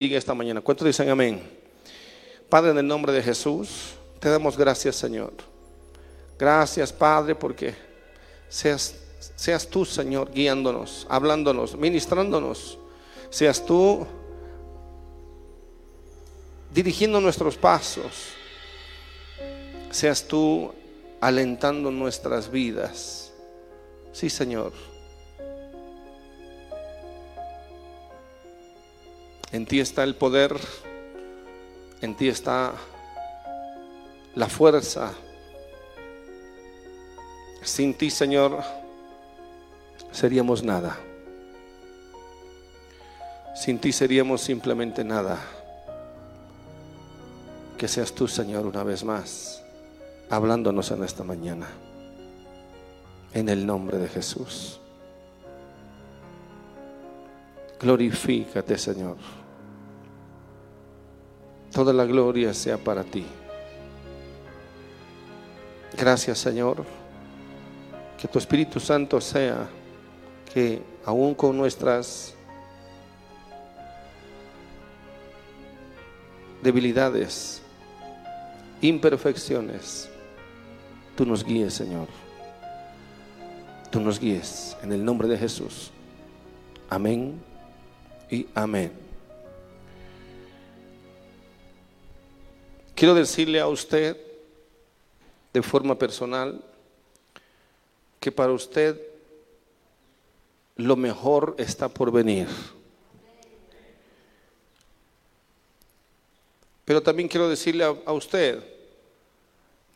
esta mañana. ¿Cuántos dicen amén? Padre, en el nombre de Jesús, te damos gracias, Señor. Gracias, Padre, porque seas, seas tú, Señor, guiándonos, hablándonos, ministrándonos. Seas tú dirigiendo nuestros pasos. Seas tú alentando nuestras vidas. Sí, Señor. En ti está el poder, en ti está la fuerza. Sin ti, Señor, seríamos nada. Sin ti seríamos simplemente nada. Que seas tú, Señor, una vez más, hablándonos en esta mañana. En el nombre de Jesús. Glorifícate, Señor. Toda la gloria sea para ti. Gracias, Señor. Que tu Espíritu Santo sea que aún con nuestras debilidades, imperfecciones, tú nos guíes, Señor. Tú nos guíes en el nombre de Jesús. Amén y amén. Quiero decirle a usted de forma personal que para usted lo mejor está por venir. Pero también quiero decirle a, usted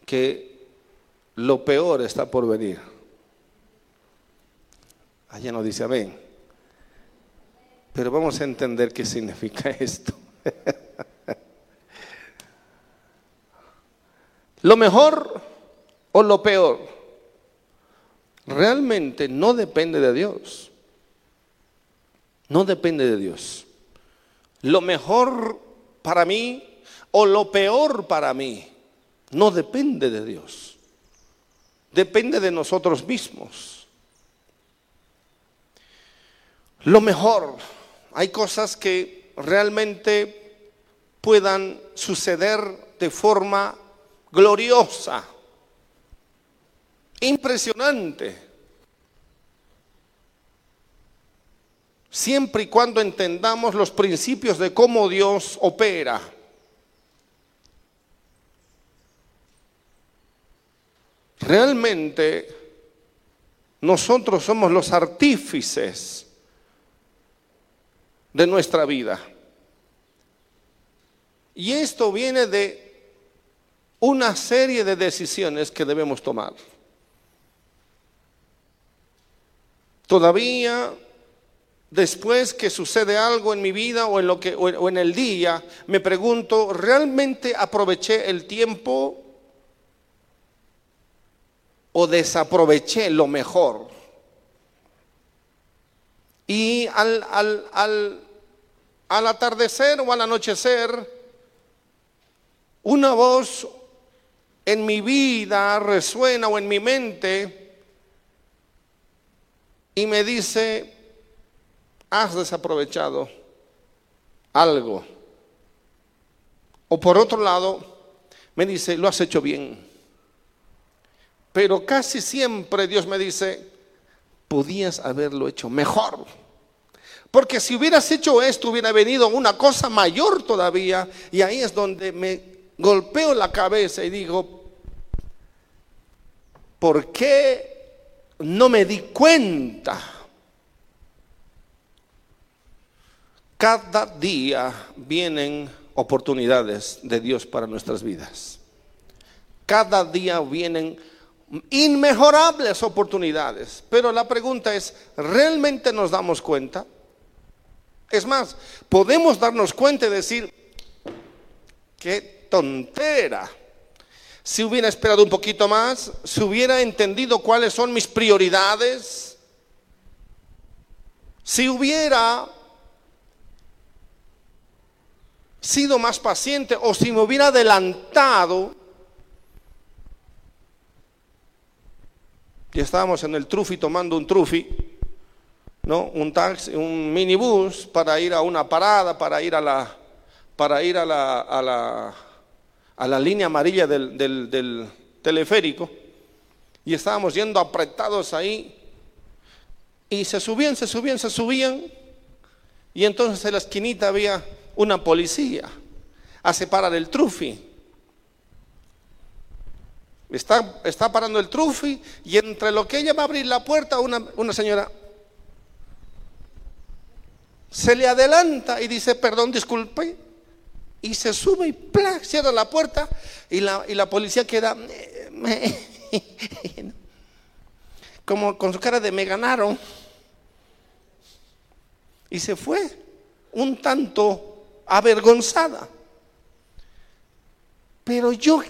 que lo peor está por venir. Allá no dice amén. Pero vamos a entender qué significa esto. Lo mejor o lo peor realmente no depende de Dios. No depende de Dios. Lo mejor para mí o lo peor para mí no depende de Dios. Depende de nosotros mismos. Lo mejor hay cosas que realmente puedan suceder de forma gloriosa, impresionante, siempre y cuando entendamos los principios de cómo Dios opera. Realmente nosotros somos los artífices de nuestra vida. Y esto viene de una serie de decisiones que debemos tomar. Todavía después que sucede algo en mi vida o en lo que o en el día, me pregunto, ¿realmente aproveché el tiempo o desaproveché lo mejor? Y al, al, al atardecer o al anochecer, una voz en mi vida resuena o en mi mente y me dice, has desaprovechado algo. O por otro lado, me dice, lo has hecho bien. Pero casi siempre Dios me dice, podías haberlo hecho mejor. Porque si hubieras hecho esto, hubiera venido una cosa mayor todavía. Y ahí es donde me golpeo la cabeza y digo, ¿por qué no me di cuenta? Cada día vienen oportunidades de Dios para nuestras vidas. Cada día vienen inmejorables oportunidades. Pero la pregunta es, ¿realmente nos damos cuenta? Es más, podemos darnos cuenta y decir, qué tontera. Si hubiera esperado un poquito más, si hubiera entendido cuáles son mis prioridades, si hubiera sido más paciente o si me hubiera adelantado, y estábamos en el trufi tomando un trufi, ¿no? Un taxi, un minibús para ir a una parada, para ir a la, para ir a la, a la, a la línea amarilla del, del, teleférico. Y estábamos yendo apretados ahí. Y se subían, se subían, se subían. Y entonces en la esquinita había una policía a separar el trufi. Está, está parando el trufi y entre lo que ella va a abrir la puerta, una, una señora se le adelanta y dice, perdón, disculpe, y se sube y ¡plac! cierra la puerta y la, y la policía queda como con su cara de me ganaron y se fue un tanto avergonzada. Pero yo,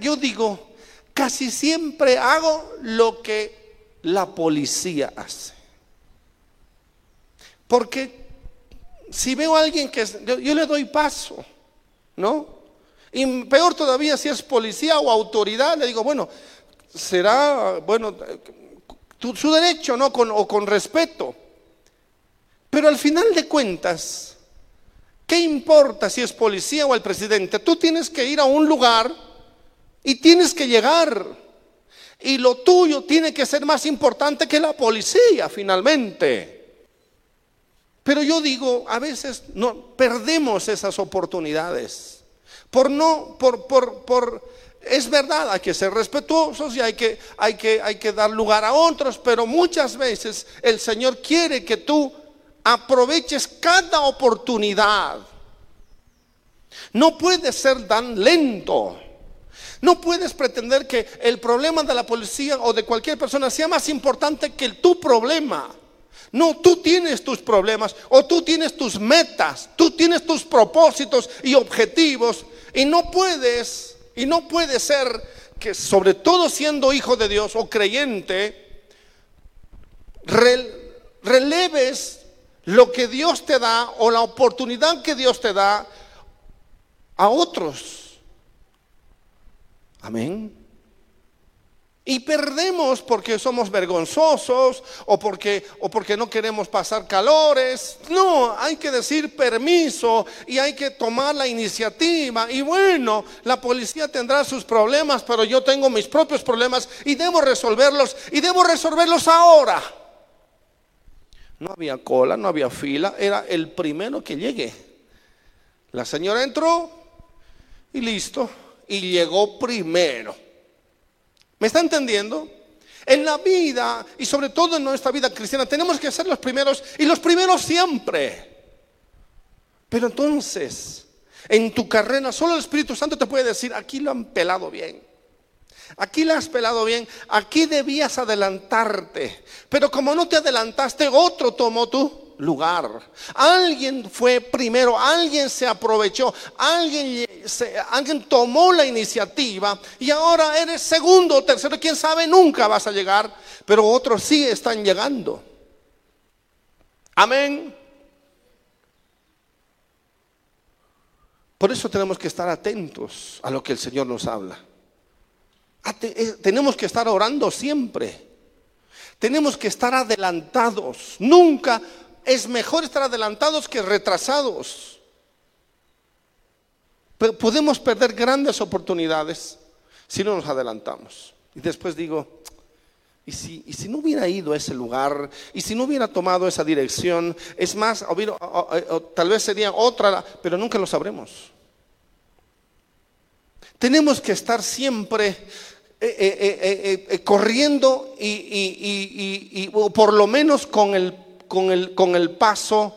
yo digo, casi siempre hago lo que la policía hace. Porque si veo a alguien que yo, le doy paso, ¿no? Y peor todavía si es policía o autoridad, le digo, bueno, será, bueno, su derecho, ¿no? Con, o con respeto. Pero al final de cuentas, ¿qué importa si es policía o el presidente? Tú tienes que ir a un lugar y tienes que llegar. Y lo tuyo tiene que ser más importante que la policía, finalmente. Pero yo digo, a veces no perdemos esas oportunidades. Por no, por, por, por, es verdad, hay que ser respetuosos y hay que, hay que, hay que dar lugar a otros, pero muchas veces el Señor quiere que tú aproveches cada oportunidad. No puedes ser tan lento. No puedes pretender que el problema de la policía o de cualquier persona sea más importante que tu problema. No, tú tienes tus problemas o tú tienes tus metas, tú tienes tus propósitos y objetivos y no puedes, y no puede ser que sobre todo siendo hijo de Dios o creyente, releves lo que Dios te da o la oportunidad que Dios te da a otros. Amén. Y perdemos porque somos vergonzosos o porque, o porque no queremos pasar calores. No, hay que decir permiso y hay que tomar la iniciativa. Y bueno, la policía tendrá sus problemas, pero yo tengo mis propios problemas y debo resolverlos y debo resolverlos ahora. No había cola, no había fila, era el primero que llegue. La señora entró y listo, y llegó primero. ¿Me está entendiendo? En la vida y sobre todo en nuestra vida cristiana tenemos que ser los primeros y los primeros siempre. Pero entonces, en tu carrera solo el Espíritu Santo te puede decir, aquí lo han pelado bien. Aquí lo has pelado bien, aquí debías adelantarte. Pero como no te adelantaste, otro tomó tú lugar. Alguien fue primero, alguien se aprovechó, alguien, alguien tomó la iniciativa y ahora eres segundo o tercero, quién sabe, nunca vas a llegar, pero otros sí están llegando. Amén. Por eso tenemos que estar atentos a lo que el Señor nos habla. Eh, tenemos que estar orando siempre. Tenemos que estar adelantados. Nunca es mejor estar adelantados que retrasados. podemos perder grandes oportunidades si no nos adelantamos. Y después digo, ¿y si, y si no hubiera ido a ese lugar? ¿Y si no hubiera tomado esa dirección? Es más, tal vez sería otra, pero nunca lo sabremos. Tenemos que estar siempre eh, eh, eh, corriendo y, por lo menos con el con el, con el paso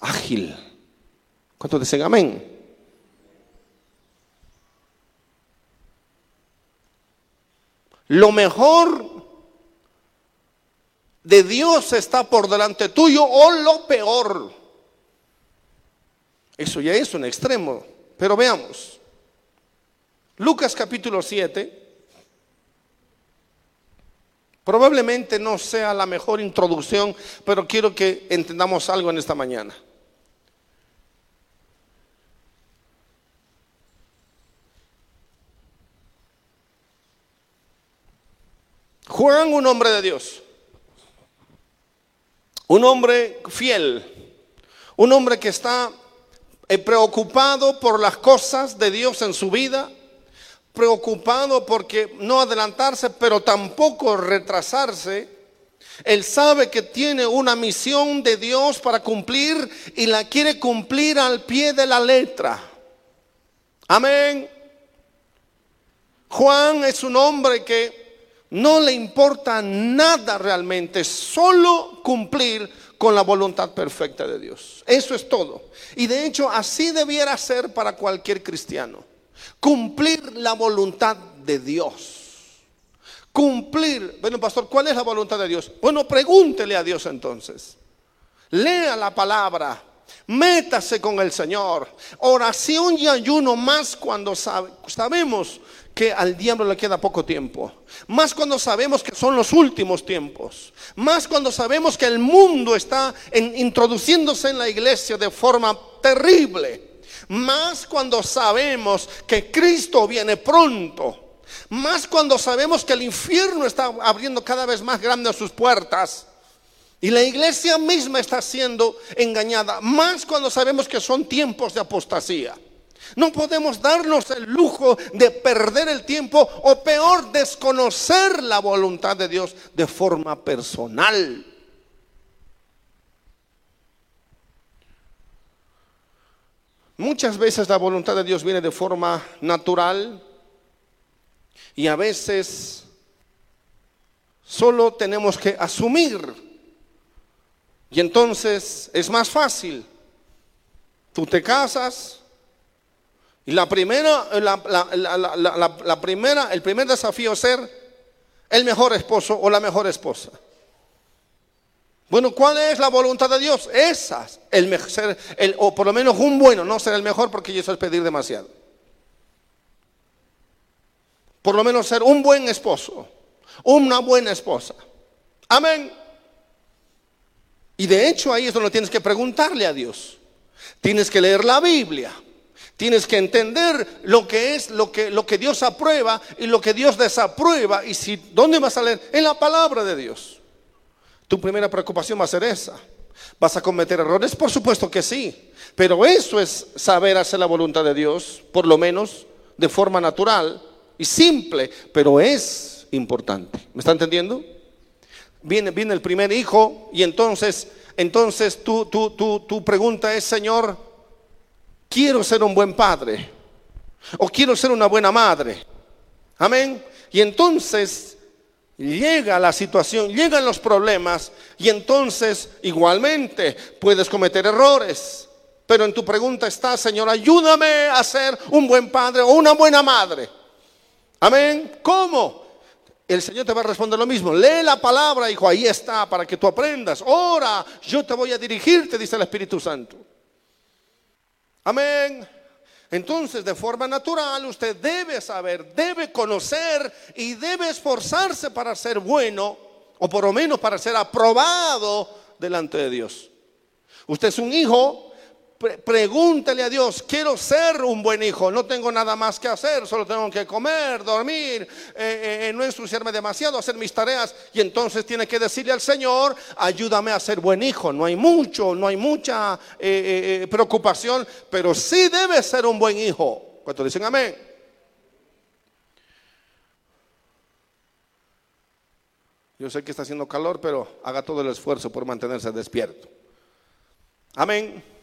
ágil. ¿Cuántos dicen amén? Lo mejor de Dios está por delante tuyo o lo peor. Eso ya es un extremo. Pero veamos. Lucas capítulo 7. Probablemente no sea la mejor introducción, pero quiero que entendamos algo en esta mañana. Juan, un hombre de Dios, Un hombre fiel, un hombre que está eh, preocupado por las cosas de Dios en su vida, preocupado porque no adelantarse, pero tampoco retrasarse. Él sabe que tiene una misión de Dios para cumplir y la quiere cumplir al pie de la letra. Amén. Juan es un hombre que no le importa nada realmente, solo cumplir con la voluntad perfecta de Dios. Eso es todo. Y de hecho así debiera ser para cualquier cristiano. Cumplir la voluntad de Dios. Cumplir. Bueno, pastor, ¿cuál es la voluntad de Dios? Bueno, pregúntele a Dios entonces. Lea la palabra. Métase con el Señor. Oración y ayuno más cuando sabemos que al diablo le queda poco tiempo. Más cuando sabemos que son los últimos tiempos. Más cuando sabemos que el mundo está introduciéndose en la iglesia de forma terrible. Más cuando sabemos que Cristo viene pronto. Más cuando sabemos que el infierno está abriendo cada vez más grande sus puertas. Y la iglesia misma está siendo engañada. Más cuando sabemos que son tiempos de apostasía. No podemos darnos el lujo de perder el tiempo o peor, desconocer la voluntad de Dios de forma personal. Muchas veces la voluntad de Dios viene de forma natural y a veces solo tenemos que asumir. Y entonces es más fácil. Tú te casas y la primera, la, primera, el primer desafío es ser el mejor esposo o la mejor esposa. Bueno, ¿cuál es la voluntad de Dios? Esas, el, ser, el, o por lo menos un bueno, no ser el mejor porque eso es pedir demasiado. Por lo menos ser un buen esposo, una buena esposa. Amén. Y de hecho ahí es donde tienes que preguntarle a Dios. Tienes que leer la Biblia. Tienes que entender lo que es lo que, lo que Dios aprueba y lo que Dios desaprueba. Y si, ¿dónde vas a leer? En la palabra de Dios. Tu primera preocupación va a ser esa. ¿Vas a cometer errores? Por supuesto que sí. Pero eso es saber hacer la voluntad de Dios, por lo menos de forma natural y simple, pero es importante. ¿Me está entendiendo? Viene, viene el primer hijo y entonces, entonces tu, tu, tu, tu pregunta es, Señor, quiero ser un buen padre o quiero ser una buena madre. Amén. Y entonces llega la situación, llegan los problemas y entonces igualmente puedes cometer errores. Pero en tu pregunta está, Señor, ayúdame a ser un buen padre o una buena madre. Amén. ¿Cómo? El Señor te va a responder lo mismo. Lee la palabra, hijo, ahí está, para que tú aprendas. Ora, yo te voy a dirigirte, dice el Espíritu Santo. Amén. Entonces, de forma natural, usted debe saber, debe conocer y debe esforzarse para ser bueno, o por lo menos para ser aprobado delante de Dios. Usted es un hijo pregúntele a Dios, quiero ser un buen hijo, no tengo nada más que hacer, solo tengo que comer, dormir, eh, eh, eh, no ensuciarme demasiado, hacer mis tareas. Y entonces tiene que decirle al Señor, ayúdame a ser buen hijo. No hay mucho, no hay mucha preocupación, pero sí debe ser un buen hijo. ¿Cuántos dicen amén? Yo sé que está haciendo calor, pero haga todo el esfuerzo por mantenerse despierto. Amén.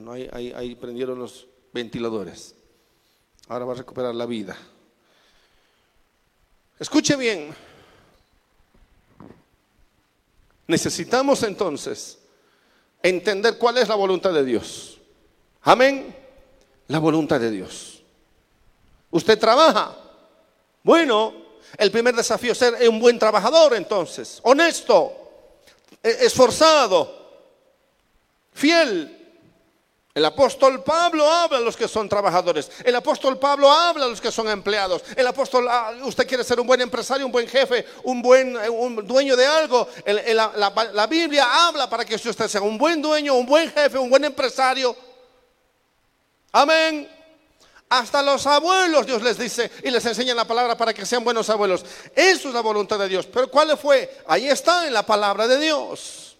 Bueno, ahí, prendieron los ventiladores. Ahora va a recuperar la vida. Escuche bien. Necesitamos entonces entender cuál es la voluntad de Dios. Amén. La voluntad de Dios. Usted trabaja. Bueno, el primer desafío es ser un buen trabajador entonces. Honesto, e-, esforzado, fiel, el apóstol Pablo habla a los que son trabajadores. El apóstol Pablo habla a los que son empleados. El apóstol, ah, usted quiere ser un buen empresario, un buen jefe, un buen eh, dueño de algo. la, la Biblia habla para que usted sea un buen dueño, un buen jefe, un buen empresario. Amén. Hasta los abuelos Dios les dice y les enseña la palabra para que sean buenos abuelos. Eso es la voluntad de Dios. Pero ¿cuál fue? Ahí está en la palabra de Dios.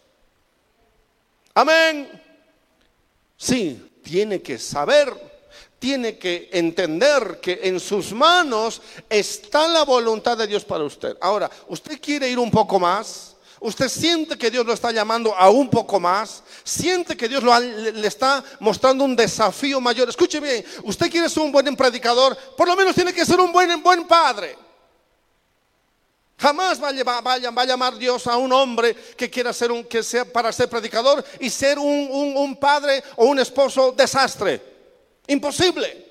Amén. Sí, tiene que saber, tiene que entender que en sus manos está la voluntad de Dios para usted. Ahora, ¿usted quiere ir un poco más? Usted siente que Dios lo está llamando a un poco más. Siente que Dios le, está mostrando un desafío mayor. Escuche bien, usted quiere ser un buen predicador, por lo menos tiene que ser un buen, buen padre. Jamás va a, va a, llamar Dios a un hombre que quiera ser un, que sea para ser predicador y ser un, un padre o un esposo desastre. Imposible.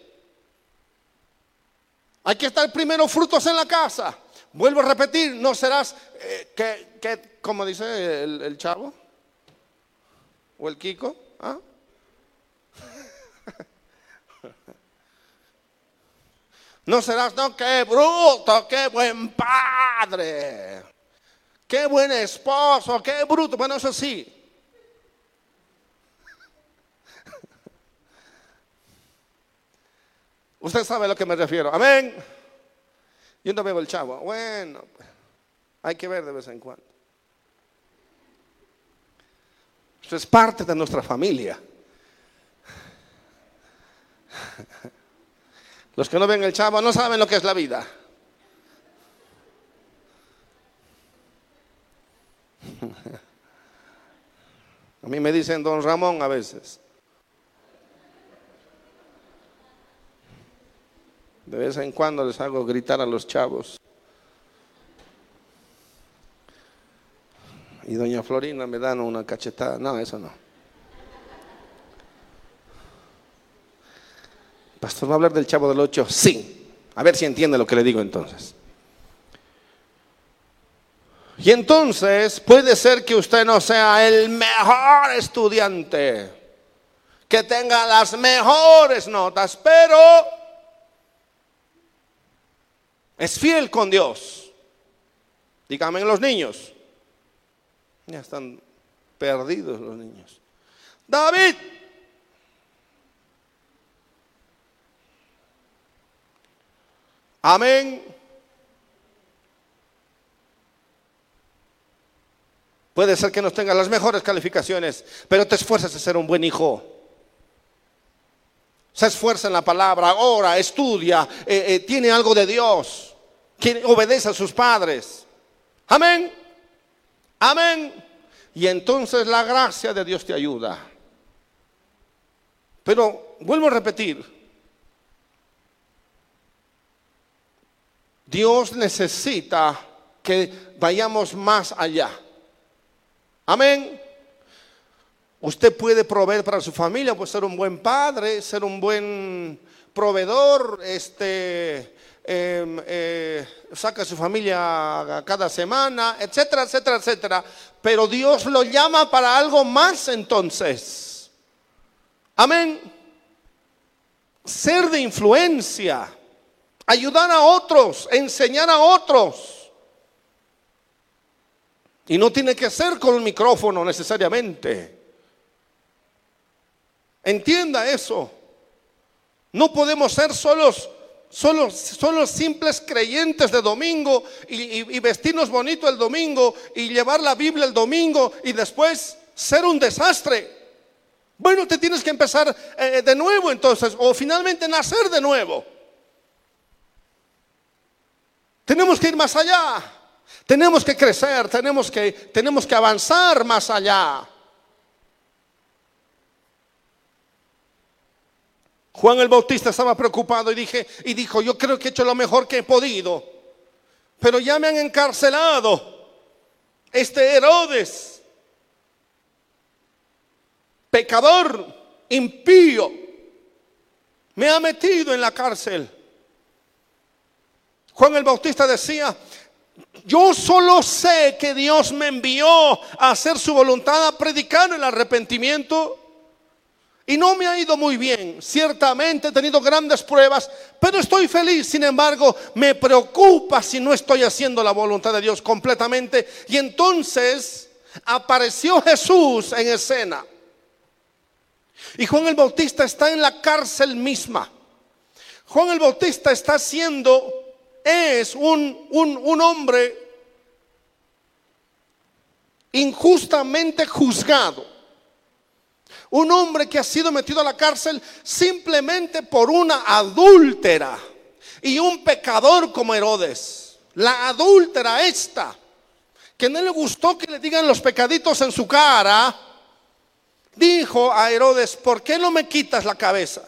Hay que estar primero frutos en la casa. Vuelvo a repetir, no serás, eh, que, como dice el, chavo, o el Kiko, ¿ah? No serás, no, qué bruto, qué buen padre, qué buen esposo, qué bruto. Bueno, eso sí. Usted sabe a lo que me refiero. Amén. Yo no veo el chavo. Bueno, hay que ver de vez en cuando. Eso es parte de nuestra familia. Los que no ven el chavo no saben lo que es la vida. A mí me dicen don Ramón a veces. De vez en cuando les hago gritar a los chavos. Y doña Florina me dan una cachetada. No, eso no. Pastor, ¿va a hablar del chavo del 8? Sí. A ver si entiende lo que le digo entonces. Y entonces puede ser que usted no sea el mejor estudiante, que tenga las mejores notas, pero es fiel con Dios. Dígame los niños. Ya están perdidos los niños. David. Amén. Puede ser que no tengas las mejores calificaciones, pero te esfuerzas a ser un buen hijo. Se esfuerza en la palabra, ora, estudia, eh, eh, tiene algo de Dios, que obedece a sus padres. Amén. Amén. Y entonces la gracia de Dios te ayuda. Pero vuelvo a repetir, Dios necesita que vayamos más allá. Amén. Usted puede proveer para su familia, puede ser un buen padre, ser un buen proveedor, este, em, eh, saca a su familia cada semana, etcétera, etcétera, etcétera. Pero Dios lo llama para algo más entonces. Amén. Ser de influencia, ayudar a otros, enseñar a otros. Y no tiene que ser con un micrófono necesariamente. Entienda eso. No podemos ser solos, solos, solos simples creyentes de domingo y, vestirnos bonito el domingo y llevar la Biblia el domingo y después ser un desastre. Bueno, te tienes que empezar eh, de nuevo entonces, o finalmente nacer de nuevo. Tenemos que ir más allá. Tenemos que crecer, tenemos que, tenemos que avanzar más allá. Juan el Bautista estaba preocupado y dije y dijo, "Yo creo que he hecho lo mejor que he podido, pero ya me han encarcelado. Este Herodes, pecador, impío, me ha metido en la cárcel." Juan el Bautista decía, yo solo sé que Dios me envió a hacer su voluntad, a predicar el arrepentimiento y no me ha ido muy bien. Ciertamente he tenido grandes pruebas, pero estoy feliz. Sin embargo, me preocupa si no estoy haciendo la voluntad de Dios completamente. Y entonces apareció Jesús en escena. Y Juan el Bautista está en la cárcel misma. Juan el Bautista está siendo, es un, un, un hombre injustamente juzgado. Un hombre que ha sido metido a la cárcel simplemente por una adúltera y un pecador como Herodes. La adúltera esta, que no le gustó que le digan los pecaditos en su cara, dijo a Herodes, ¿por qué no me quitas la cabeza?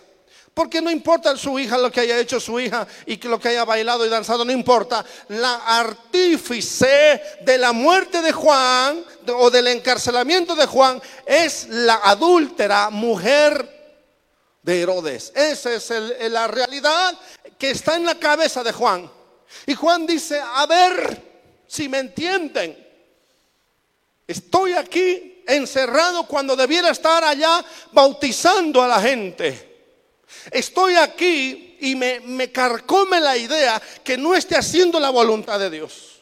Porque no importa su hija lo que haya hecho su hija y que lo que haya bailado y danzado, no importa. La artífice de la muerte de Juan o del encarcelamiento de Juan es la adúltera mujer de Herodes. Esa es la realidad que está en la cabeza de Juan. Y Juan dice, a ver si me entienden. Estoy aquí encerrado cuando debiera estar allá bautizando a la gente. Estoy aquí y me, carcome la idea que no esté haciendo la voluntad de Dios.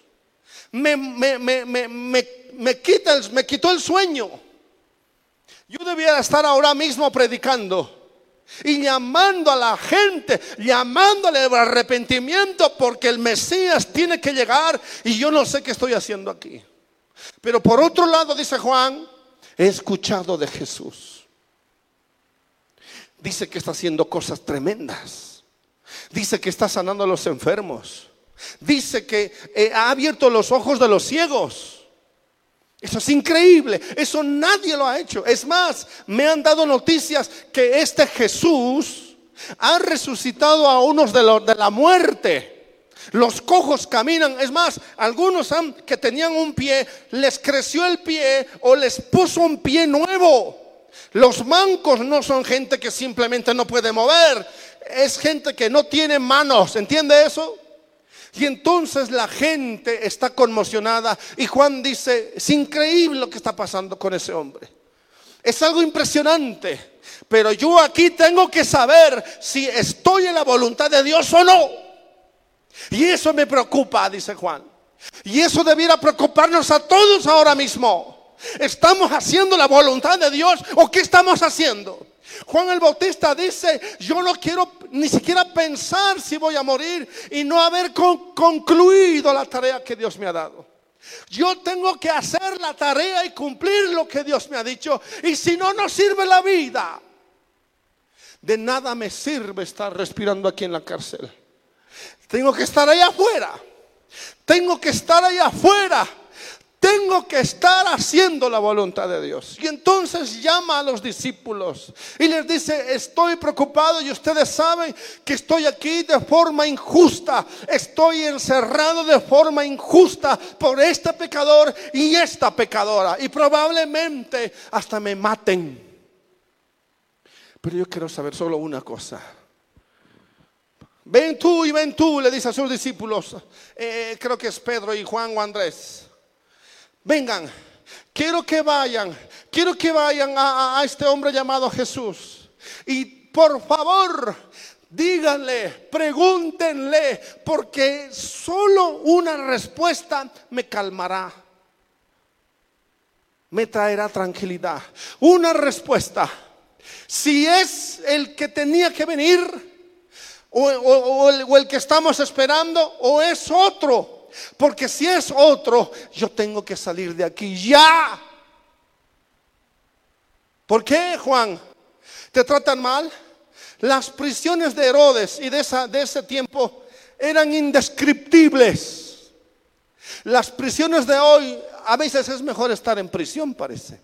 Me, me, quita me quitó el sueño. Yo debiera estar ahora mismo predicando y llamando a la gente, llamándole al arrepentimiento porque el Mesías tiene que llegar y yo no sé qué estoy haciendo aquí. Pero por otro lado, dice Juan, he escuchado de Jesús dice que está haciendo cosas tremendas. Dice que está sanando a los enfermos. Dice que eh, ha abierto los ojos de los ciegos. Eso es increíble. Eso nadie lo ha hecho. Es más, me han dado noticias que este Jesús ha resucitado a unos de, de la muerte. Los cojos caminan. Es más, algunos han, que tenían un pie, les creció el pie o les puso un pie nuevo. Los mancos no son gente que simplemente no puede mover, es gente que no tiene manos, ¿entiende eso? Y entonces la gente está conmocionada y Juan dice, es increíble lo que está pasando con ese hombre. Es algo impresionante, pero yo aquí tengo que saber si estoy en la voluntad de Dios o no. Y eso me preocupa, dice Juan. Y eso debiera preocuparnos a todos ahora mismo. ¿Estamos haciendo la voluntad de Dios o qué estamos haciendo? Juan el Bautista dice, yo no quiero ni siquiera pensar si voy a morir y no haber concluido la tarea que Dios me ha dado. Yo tengo que hacer la tarea y cumplir lo que Dios me ha dicho. Y si no, no sirve la vida. De nada me sirve estar respirando aquí en la cárcel. Tengo que estar allá afuera. Tengo que estar allá afuera tengo que estar haciendo la voluntad de Dios. Y entonces llama a los discípulos y les dice, estoy preocupado y ustedes saben que estoy aquí de forma injusta. Estoy encerrado de forma injusta por este pecador y esta pecadora. Y probablemente hasta me maten. Pero yo quiero saber solo una cosa. Ven tú y ven tú, le dice a sus discípulos. Eh, creo que es Pedro y Juan o Andrés vengan, quiero que vayan, quiero que vayan a, este hombre llamado Jesús. Y por favor, díganle, pregúntenle, porque solo una respuesta me calmará. Me traerá tranquilidad. Una respuesta. Si es el que tenía que venir, o, el, que estamos esperando, o es otro porque si es otro, yo tengo que salir de aquí ya. ¿Por qué, Juan? ¿Te tratan mal? Las prisiones de Herodes y de, ese tiempo eran indescriptibles. Las prisiones de hoy, a veces es mejor estar en prisión, parece.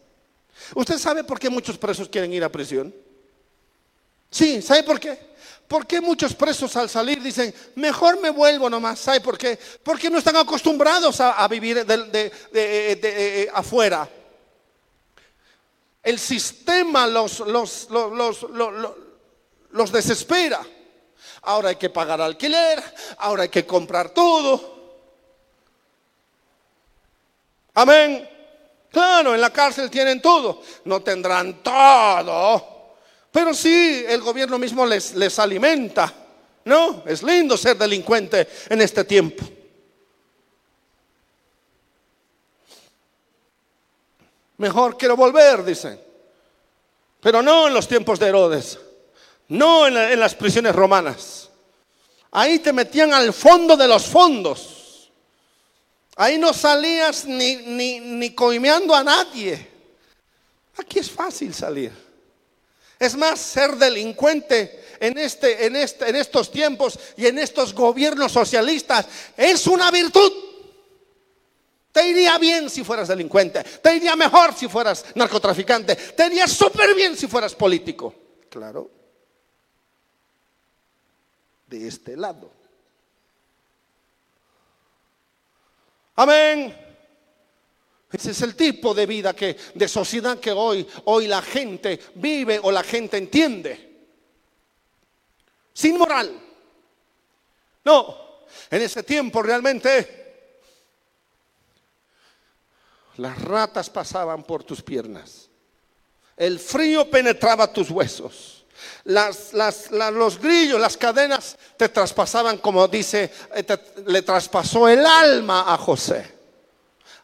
¿Usted sabe por qué muchos presos quieren ir a prisión? Sí, ¿sabe por qué? ¿Por qué muchos presos al salir dicen, mejor me vuelvo nomás? ¿Sabe por qué? Porque no están acostumbrados a, vivir de, eh, afuera. El sistema los, los, los, los desespera. Ahora hay que pagar alquiler, ahora hay que comprar todo. Amén. Claro, en la cárcel tienen todo. No tendrán todo pero sí, el gobierno mismo les, les alimenta. No, es lindo ser delincuente en este tiempo. Mejor quiero volver, dicen. Pero no en los tiempos de Herodes. No en, en las prisiones romanas. Ahí te metían al fondo de los fondos. Ahí no salías ni, ni, ni coimeando a nadie. Aquí es fácil salir. Es más, ser delincuente en, este, en, este, en estos tiempos y en estos gobiernos socialistas es una virtud. Te iría bien si fueras delincuente. Te iría mejor si fueras narcotraficante. Te iría súper bien si fueras político. Claro. De este lado. Amén. Ese es el tipo de vida que, de sociedad que hoy, hoy la gente vive o la gente entiende. Sin moral. No, en ese tiempo realmente las ratas pasaban por tus piernas. El frío penetraba tus huesos. Las, los grillos, las cadenas te traspasaban, como dice, eh, le traspasó el alma a José.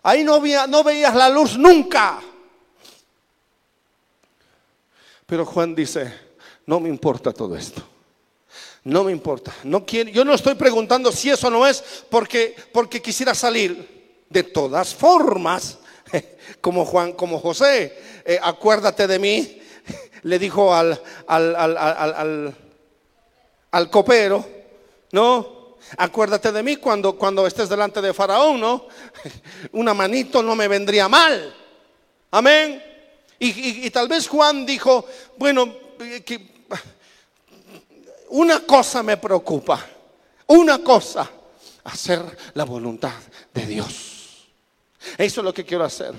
Ahí no, no veías la luz nunca. Pero Juan dice, no me importa todo esto. No me importa. No quiero, yo no estoy preguntando si eso no es porque, porque quisiera salir. De todas formas, como Juan, como José, eh, acuérdate de mí, le dijo al, al, al, al copero, ¿no? Acuérdate de mí cuando, cuando estés delante de Faraón, ¿no? Una manito no me vendría mal. Amén. Y, tal vez Juan dijo, bueno, que una cosa me preocupa, una cosa, hacer la voluntad de Dios. Eso es lo que quiero hacer,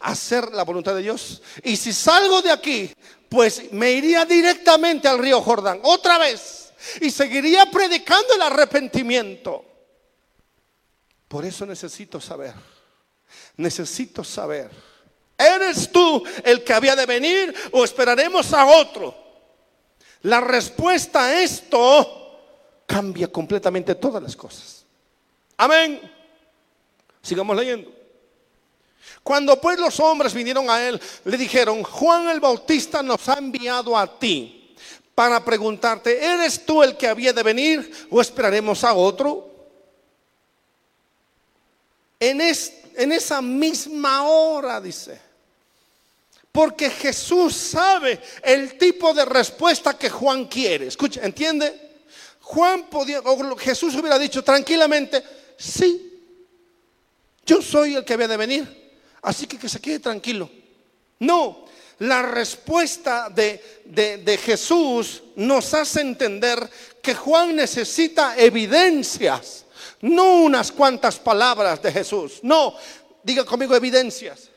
hacer la voluntad de Dios. Y si salgo de aquí, pues me iría directamente al río Jordán, otra vez y seguiría predicando el arrepentimiento. Por eso necesito saber, necesito saber, ¿eres tú el que había de venir o esperaremos a otro? La respuesta a esto cambia completamente todas las cosas. Amén. Sigamos leyendo. Cuando pues los hombres vinieron a él, le dijeron, Juan el Bautista nos ha enviado a ti para preguntarte, ¿eres tú el que había de venir o esperaremos a otro? En, en esa misma hora, dice. Porque Jesús sabe el tipo de respuesta que Juan quiere. Escucha, ¿entiende? Juan podía, o Jesús hubiera dicho tranquilamente, sí, yo soy el que había de venir. Así que que se quede tranquilo. No, la respuesta de, Jesús nos hace entender que Juan necesita evidencias, no unas cuantas palabras de Jesús. No, diga conmigo evidencias.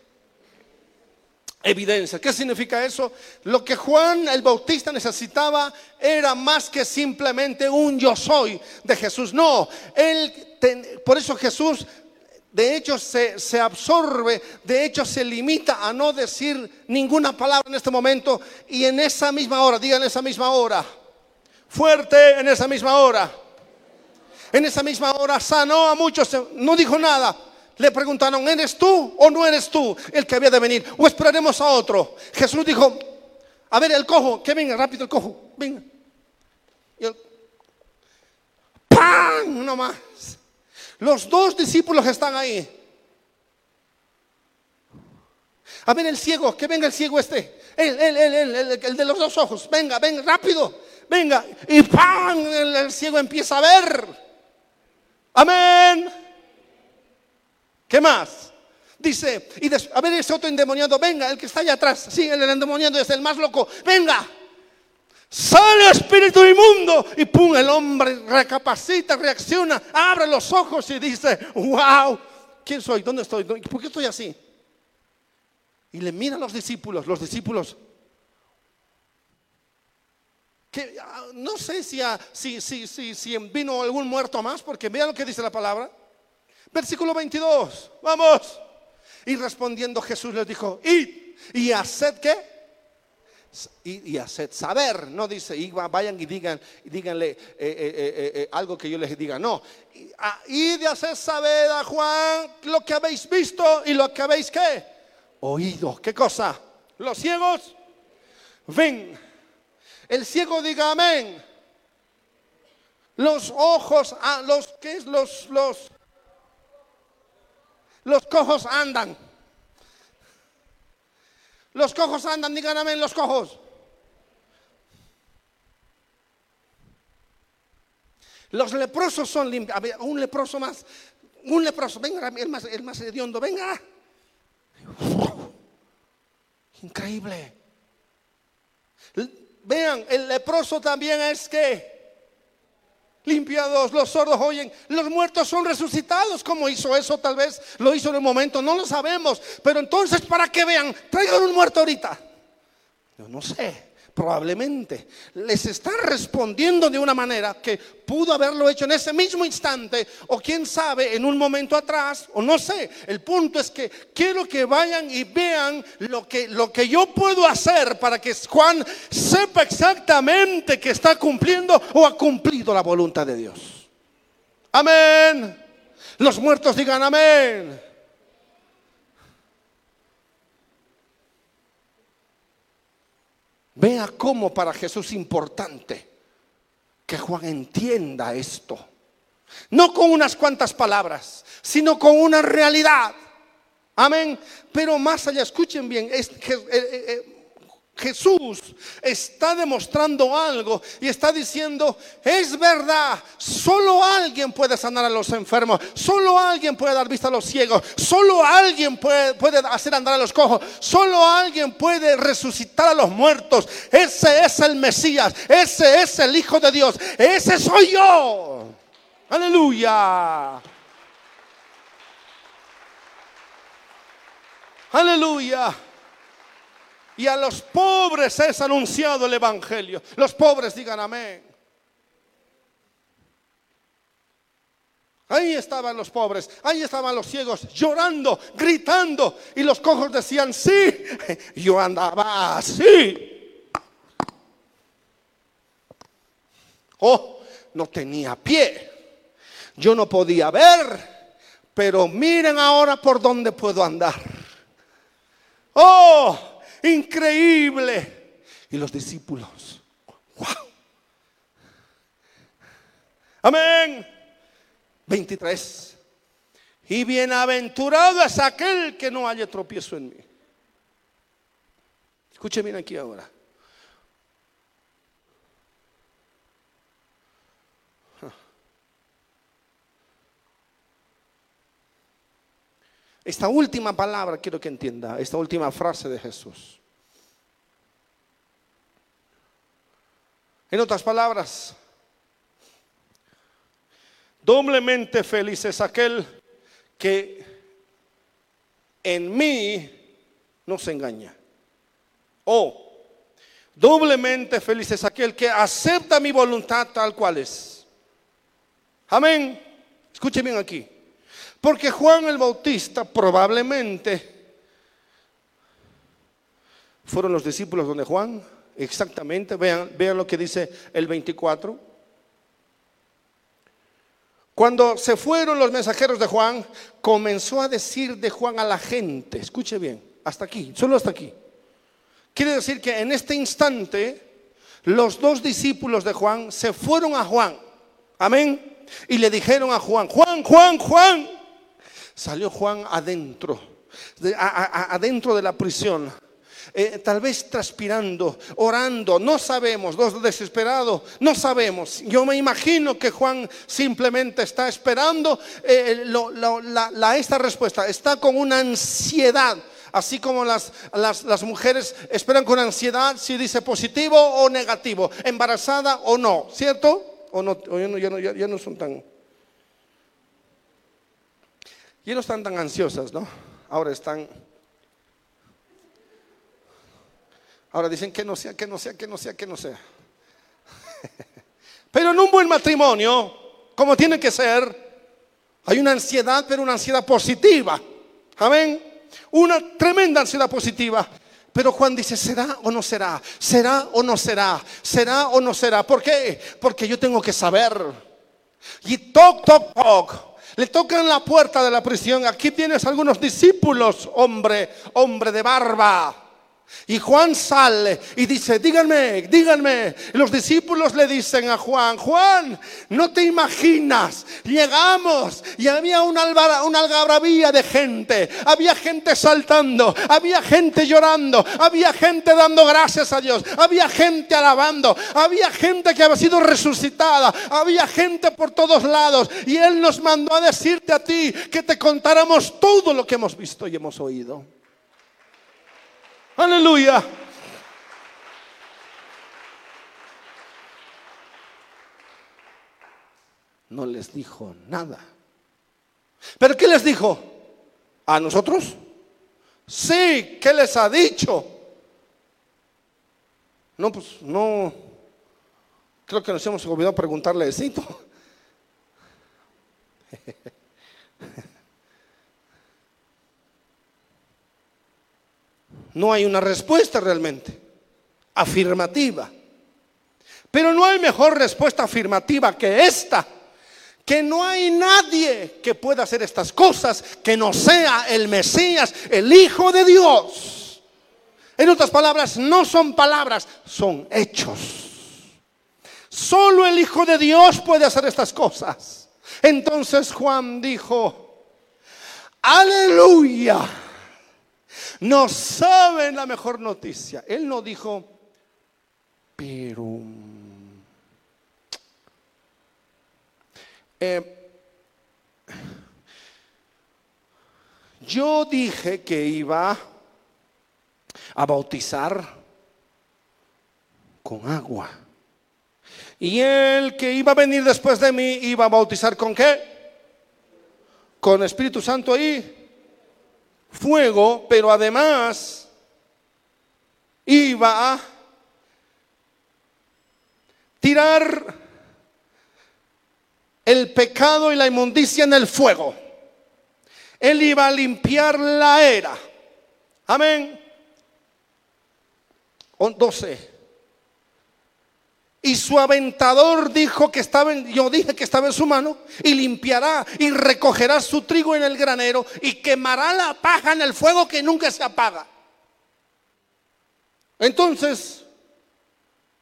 Evidencia. ¿Qué significa eso? Lo que Juan el Bautista necesitaba era más que simplemente un yo soy de Jesús. No, él, por eso Jesús de hecho se, absorbe, de hecho se limita a no decir ninguna palabra en este momento y en esa misma hora, diga en esa misma hora, fuerte en esa misma hora, en esa misma hora sanó a muchos, no dijo nada. Le preguntaron, ¿eres tú o no eres tú el que había de venir? ¿O esperaremos a otro? Jesús dijo, a ver, el cojo, que venga rápido el cojo, venga. ¡Pam! No más. Los dos discípulos están ahí. A ver el ciego, que venga el ciego este. El, el, de los dos ojos. Venga, venga, rápido. Venga. Y ¡pam! El, ciego empieza a ver. Amén. ¿Qué más? Dice, y a ver ese otro endemoniado, venga, el que está allá atrás. Sí, el endemoniado es el más loco. Venga. Sale espíritu inmundo y pum, el hombre recapacita, reacciona, abre los ojos y dice, wow, ¿quién soy? ¿Dónde estoy? ¿Por qué estoy así? Y le mira a los discípulos, los discípulos, que ah, no sé si, si, si, si, vino algún muerto más, porque vea lo que dice la palabra. Versículo 22, vamos. Y respondiendo Jesús les dijo, id y haced qué? Y, haced saber. No dice, y vayan y digan, y díganle eh, eh, eh, algo que yo les diga. No, y de hacer saber a Juan lo que habéis visto y lo que habéis qué? Oído. ¿Qué cosa? Los ciegos ven. El ciego diga amén. Los ojos, ah, los, ¿qué es? Los, los, los cojos andan. Los cojos andan, digan amén, los cojos. Los leprosos son limpios. Un leproso más, un leproso, venga, el más, el más hediondo, venga. Increíble. Vean, el leproso también es que limpiados, los sordos oyen, los muertos son resucitados. ¿Cómo hizo eso? Tal vez lo hizo en un momento, no lo sabemos. Pero entonces, para que vean, traigan un muerto ahorita. Yo no sé probablemente les está respondiendo de una manera que pudo haberlo hecho en ese mismo instante o quién sabe en un momento atrás o no sé. El punto es que quiero que vayan y vean lo que, lo que yo puedo hacer para que Juan sepa exactamente que está cumpliendo o ha cumplido la voluntad de Dios. Amén. Los muertos digan amén. Vea cómo para Jesús es importante que Juan entienda esto. No con unas cuantas palabras, sino con una realidad. Amén. Pero más allá, escuchen bien, es, eh, eh, eh, Jesús está demostrando algo y está diciendo, es verdad, solo alguien puede sanar a los enfermos, solo alguien puede dar vista a los ciegos, solo alguien puede, puede hacer andar a los cojos, solo alguien puede resucitar a los muertos. Ese es el Mesías, ese es el Hijo de Dios, ese soy yo. Aleluya. Aleluya. Y a los pobres es anunciado el Evangelio. Los pobres digan amén. Ahí estaban los pobres, ahí estaban los ciegos llorando, gritando. Y los cojos decían, sí, yo andaba así. Oh, no tenía pie. Yo no podía ver, pero miren ahora por dónde puedo andar. Oh, increíble. Y los discípulos, wow. Amén. 23. Y bienaventurado es aquel que no haya tropiezo en mí. Escuche bien aquí ahora. Esta última palabra quiero que entienda, esta última frase de Jesús. En otras palabras, doblemente feliz es aquel que en mí no se engaña. O doblemente feliz es aquel que acepta mi voluntad tal cual es. Amén. Escuche bien aquí. Porque Juan el Bautista probablemente fueron los discípulos donde Juan, exactamente, vean, lo que dice el 24. Cuando se fueron los mensajeros de Juan, comenzó a decir de Juan a la gente, escuche bien, hasta aquí, solo hasta aquí. Quiere decir que en este instante los dos discípulos de Juan se fueron a Juan, amén, y le dijeron a Juan, Juan, Juan, Juan, Salió Juan adentro, adentro de la prisión. Eh, tal vez transpirando, orando, no sabemos, dos desesperados, no sabemos. Yo me imagino que Juan simplemente está esperando eh, la, esta respuesta, está con una ansiedad. Así como las, las, mujeres esperan con ansiedad si dice positivo o negativo, embarazada o no, ¿cierto? O no, ya, no, ya no son tan... Y no están tan ansiosas, ¿no? Ahora están... Ahora dicen que no sea, que no sea, que no sea, que no sea. Pero en un buen matrimonio, como tiene que ser, hay una ansiedad, pero una ansiedad positiva. Amén. Una tremenda ansiedad positiva. Pero Juan dice, ¿será o no será? ¿Será o no será? ¿Será o no será? ¿Por qué? Porque yo tengo que saber. Y toc, toc, toc. Le tocan la puerta de la prisión. Aquí tienes algunos discípulos, hombre, hombre de barba. Y Juan sale y dice, díganme, díganme. Y los discípulos le dicen a Juan, Juan, no te imaginas, llegamos y había una, una algarabía de gente, había gente saltando, había gente llorando, había gente dando gracias a Dios, había gente alabando, había gente que había sido resucitada, había gente por todos lados. Y Él nos mandó a decirte a ti que te contáramos todo lo que hemos visto y hemos oído. Aleluya. No les dijo nada. ¿Pero qué les dijo? ¿A nosotros? Sí, ¿qué les ha dicho? No, pues no. Creo que nos hemos olvidado preguntarle eso. no hay una respuesta realmente afirmativa. Pero no hay mejor respuesta afirmativa que esta, que no hay nadie que pueda hacer estas cosas que no sea el Mesías, el Hijo de Dios. En otras palabras, no son palabras, son hechos. Solo el Hijo de Dios puede hacer estas cosas. Entonces Juan dijo, aleluya no saben la mejor noticia. Él no dijo, pero... Eh, yo dije que iba a bautizar con agua. Y el que iba a venir después de mí iba a bautizar con qué? Con Espíritu Santo y fuego, pero además iba a tirar el pecado y la inmundicia en el fuego. Él iba a limpiar la era. Amén. 12. Y su aventador dijo que estaba en, yo dije que estaba en su mano, y limpiará y recogerá su trigo en el granero y quemará la paja en el fuego que nunca se apaga. Entonces,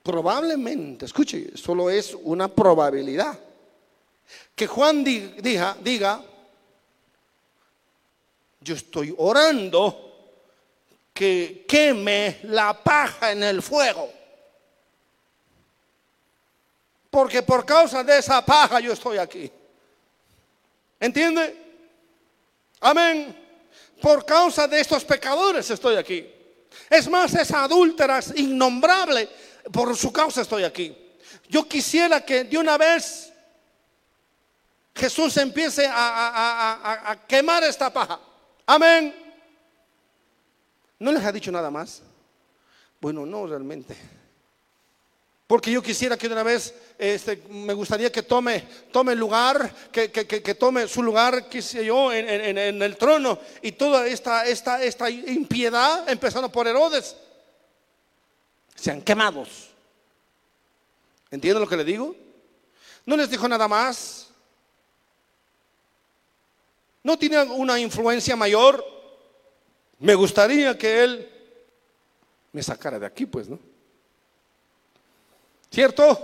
probablemente, escuche, solo es una probabilidad, que Juan diga, diga, yo estoy orando que queme la paja en el fuego. Porque por causa de esa paja yo estoy aquí. ¿Entiende? Amén. Por causa de estos pecadores estoy aquí. Es más, esa adúltera es innombrable. Por su causa estoy aquí. Yo quisiera que de una vez Jesús empiece a, a quemar esta paja. Amén. ¿No les ha dicho nada más? Bueno, no realmente. Porque yo quisiera que una vez, este, me gustaría que tome, tome lugar, que, tome su lugar, qué yo, en, el trono. Y toda esta, esta, esta impiedad, empezando por Herodes, sean quemados. ¿Entienden lo que le digo? No les dijo nada más. No tiene una influencia mayor. Me gustaría que él me sacara de aquí, pues, ¿no? ¿Cierto?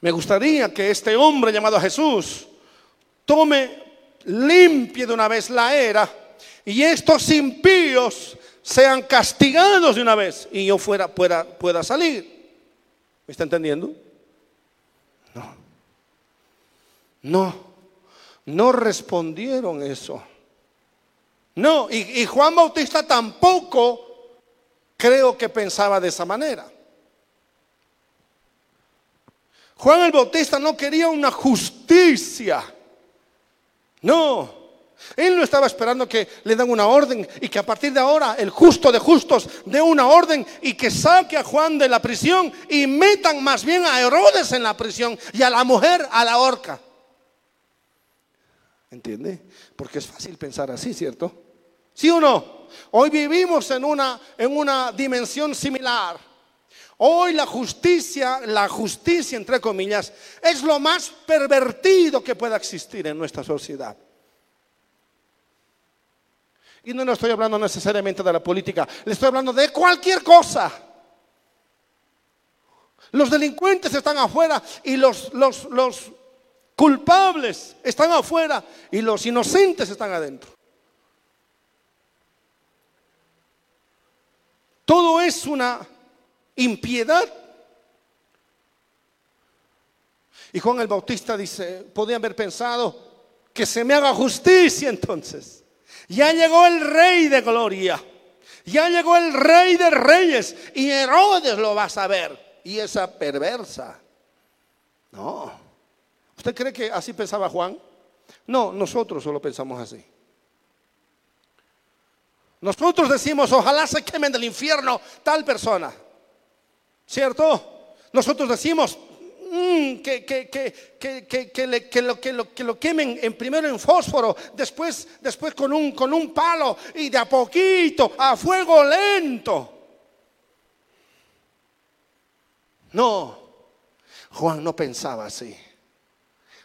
Me gustaría que este hombre llamado Jesús tome, limpie de una vez la era y estos impíos sean castigados de una vez y yo fuera, pueda, pueda salir. ¿Me está entendiendo? No. No. No respondieron eso. No, y, y Juan Bautista tampoco creo que pensaba de esa manera. Juan el Bautista no quería una justicia. No. Él no estaba esperando que le den una orden y que a partir de ahora el justo de justos dé una orden y que saque a Juan de la prisión y metan más bien a Herodes en la prisión y a la mujer a la horca. ¿Entiende? Porque es fácil pensar así, ¿cierto? ¿Sí o no? Hoy vivimos en una, en una dimensión similar. Hoy la justicia, la justicia entre comillas, es lo más pervertido que pueda existir en nuestra sociedad. Y no, no estoy hablando necesariamente de la política, le estoy hablando de cualquier cosa. Los delincuentes están afuera y los, los, los culpables están afuera y los inocentes están adentro. Todo es una impiedad. Y Juan el Bautista dice, podía haber pensado que se me haga justicia entonces. Ya llegó el rey de gloria. Ya llegó el rey de reyes. Y Herodes lo va a saber. Y esa perversa. No. ¿Usted cree que así pensaba Juan? No, nosotros solo pensamos así. Nosotros decimos, ojalá se quemen del infierno tal persona. ¿Cierto? Nosotros decimos que, que, lo, que, lo, quemen en primero en fósforo, después, después con, un, con un palo y de a poquito, a fuego lento. No, Juan no pensaba así.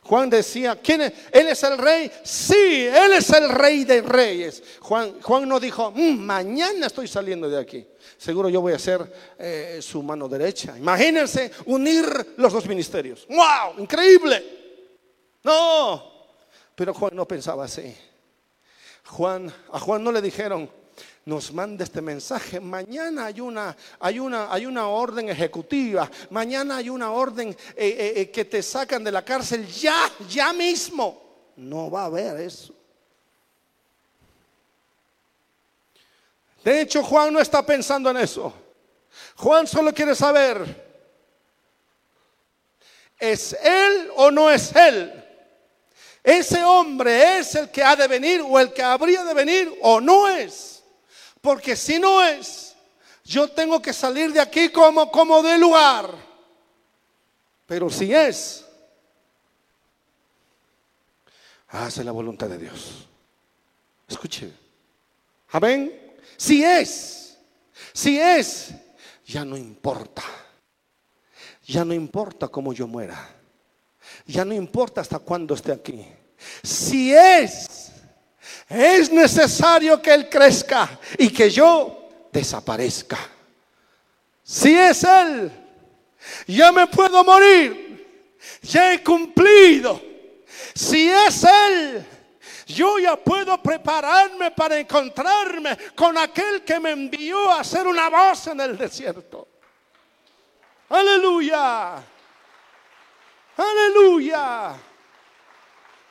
Juan decía, ¿quién es? ¿Él es el rey? Sí, él es el rey de reyes. Juan, Juan no dijo, mm, mañana estoy saliendo de aquí. Seguro yo voy a ser eh, su mano derecha. Imagínense unir los dos ministerios. ¡Wow! Increíble. No, pero Juan no pensaba así. Juan, a Juan no le dijeron, nos manda este mensaje. Mañana hay una, hay una, hay una orden ejecutiva. Mañana hay una orden eh, eh, eh, que te sacan de la cárcel ya, ya mismo. No va a haber eso. De hecho, Juan no está pensando en eso. Juan solo quiere saber, ¿es él o no es él? ¿Ese hombre es el que ha de venir o el que habría de venir o no es? Porque si no es, yo tengo que salir de aquí como, como de lugar. Pero si es, hace la voluntad de Dios. Escuche. Amén. Si es, si es, ya no importa. Ya no importa cómo yo muera. Ya no importa hasta cuándo esté aquí. Si es, es necesario que Él crezca y que yo desaparezca. Si es Él, ya me puedo morir. Ya he cumplido. Si es Él, yo ya puedo prepararme para encontrarme con aquel que me envió a hacer una voz en el desierto. Aleluya. Aleluya.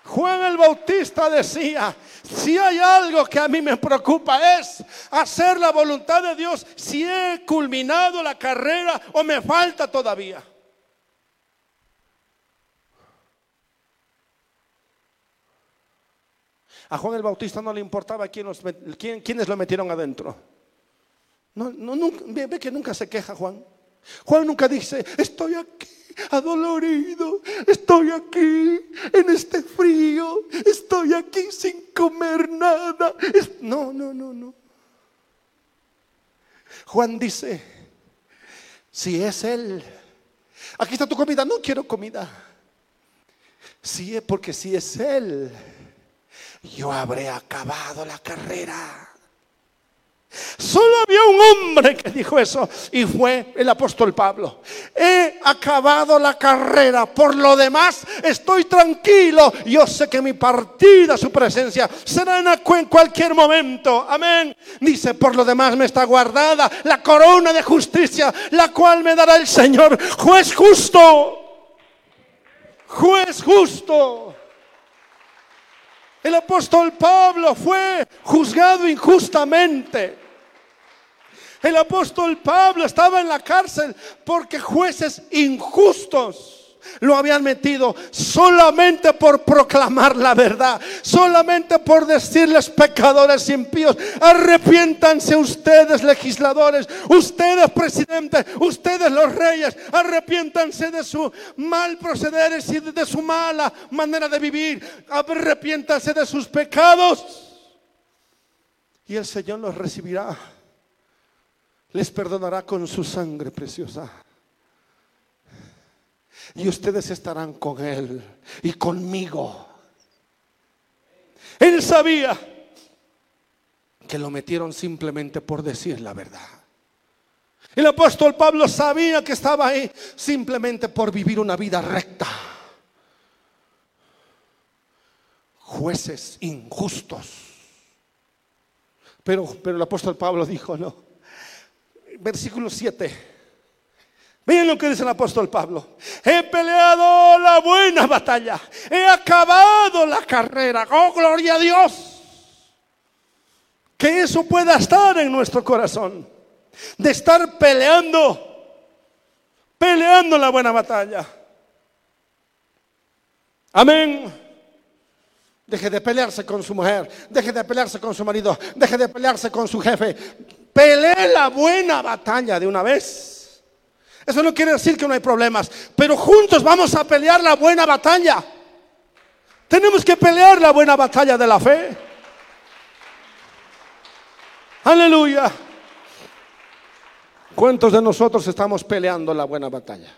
Juan el Bautista decía, si hay algo que a mí me preocupa es hacer la voluntad de Dios, si he culminado la carrera o me falta todavía. A Juan el Bautista no le importaba quién quiénes lo metieron adentro. Ve que nunca se queja Juan. Juan nunca dice, estoy aquí adolorido, estoy aquí en este frío, estoy aquí sin comer nada. No, no, no, no. Juan dice, si es Él, aquí está tu comida, no quiero comida. Si es porque si es Él, yo habré acabado la carrera. Solo había un hombre que dijo eso y fue el apóstol Pablo. He acabado la carrera, por lo demás estoy tranquilo. Yo sé que mi partida, su presencia, será en cualquier momento. Amén. Dice, por lo demás me está guardada la corona de justicia, la cual me dará el Señor, juez justo. Juez justo. El apóstol Pablo fue juzgado injustamente. El apóstol Pablo estaba en la cárcel porque jueces injustos lo habían metido solamente por proclamar la verdad, solamente por decirles pecadores impíos, arrepiéntanse ustedes legisladores, ustedes presidentes, ustedes los reyes, arrepiéntanse de su mal proceder y de su mala manera de vivir, arrepiéntanse de sus pecados y el Señor los recibirá les perdonará con su sangre preciosa. Y ustedes estarán con Él y conmigo. Él sabía que lo metieron simplemente por decir la verdad. El apóstol Pablo sabía que estaba ahí simplemente por vivir una vida recta. Jueces injustos. Pero, pero el apóstol Pablo dijo, no. Versículo 7. Miren lo que dice el apóstol Pablo. He peleado la buena batalla. He acabado la carrera. Oh, gloria a Dios. Que eso pueda estar en nuestro corazón. De estar peleando. Peleando la buena batalla. Amén. Deje de pelearse con su mujer. Deje de pelearse con su marido. Deje de pelearse con su jefe. Pelee la buena batalla de una vez. Eso no quiere decir que no hay problemas, pero juntos vamos a pelear la buena batalla. Tenemos que pelear la buena batalla de la fe. Aleluya. ¿Cuántos de nosotros estamos peleando la buena batalla?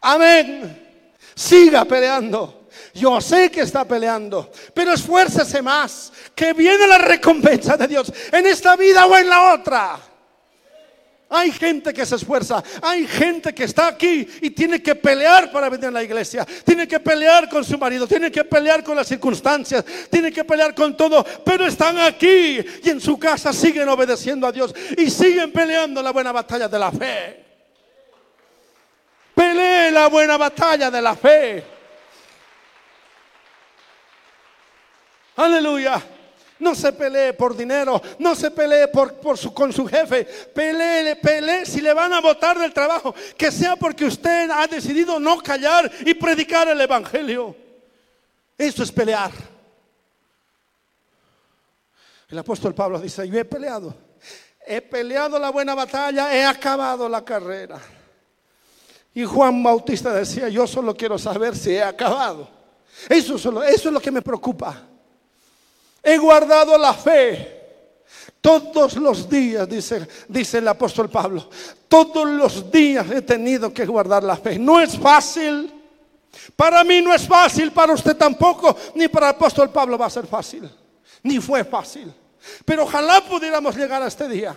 Amén. Siga peleando. Yo sé que está peleando, pero esfuércese más, que viene la recompensa de Dios en esta vida o en la otra. Hay gente que se esfuerza, hay gente que está aquí y tiene que pelear para venir a la iglesia, tiene que pelear con su marido, tiene que pelear con las circunstancias, tiene que pelear con todo, pero están aquí y en su casa siguen obedeciendo a Dios y siguen peleando la buena batalla de la fe. Pelee la buena batalla de la fe. Aleluya. No se pelee por dinero, no se pelee por, su, con su jefe. Pelee, pelee si le van a votar del trabajo, que sea porque usted ha decidido no callar y predicar el Evangelio. Eso es pelear. El apóstol Pablo dice, yo he peleado, he peleado la buena batalla, he acabado la carrera. Y Juan Bautista decía, yo solo quiero saber si he acabado. Eso, eso es lo que me preocupa. He guardado la fe. Todos los días, dice, dice el apóstol Pablo, todos los días he tenido que guardar la fe. No es fácil. Para mí no es fácil, para usted tampoco, ni para el apóstol Pablo va a ser fácil. Ni fue fácil. Pero ojalá pudiéramos llegar a este día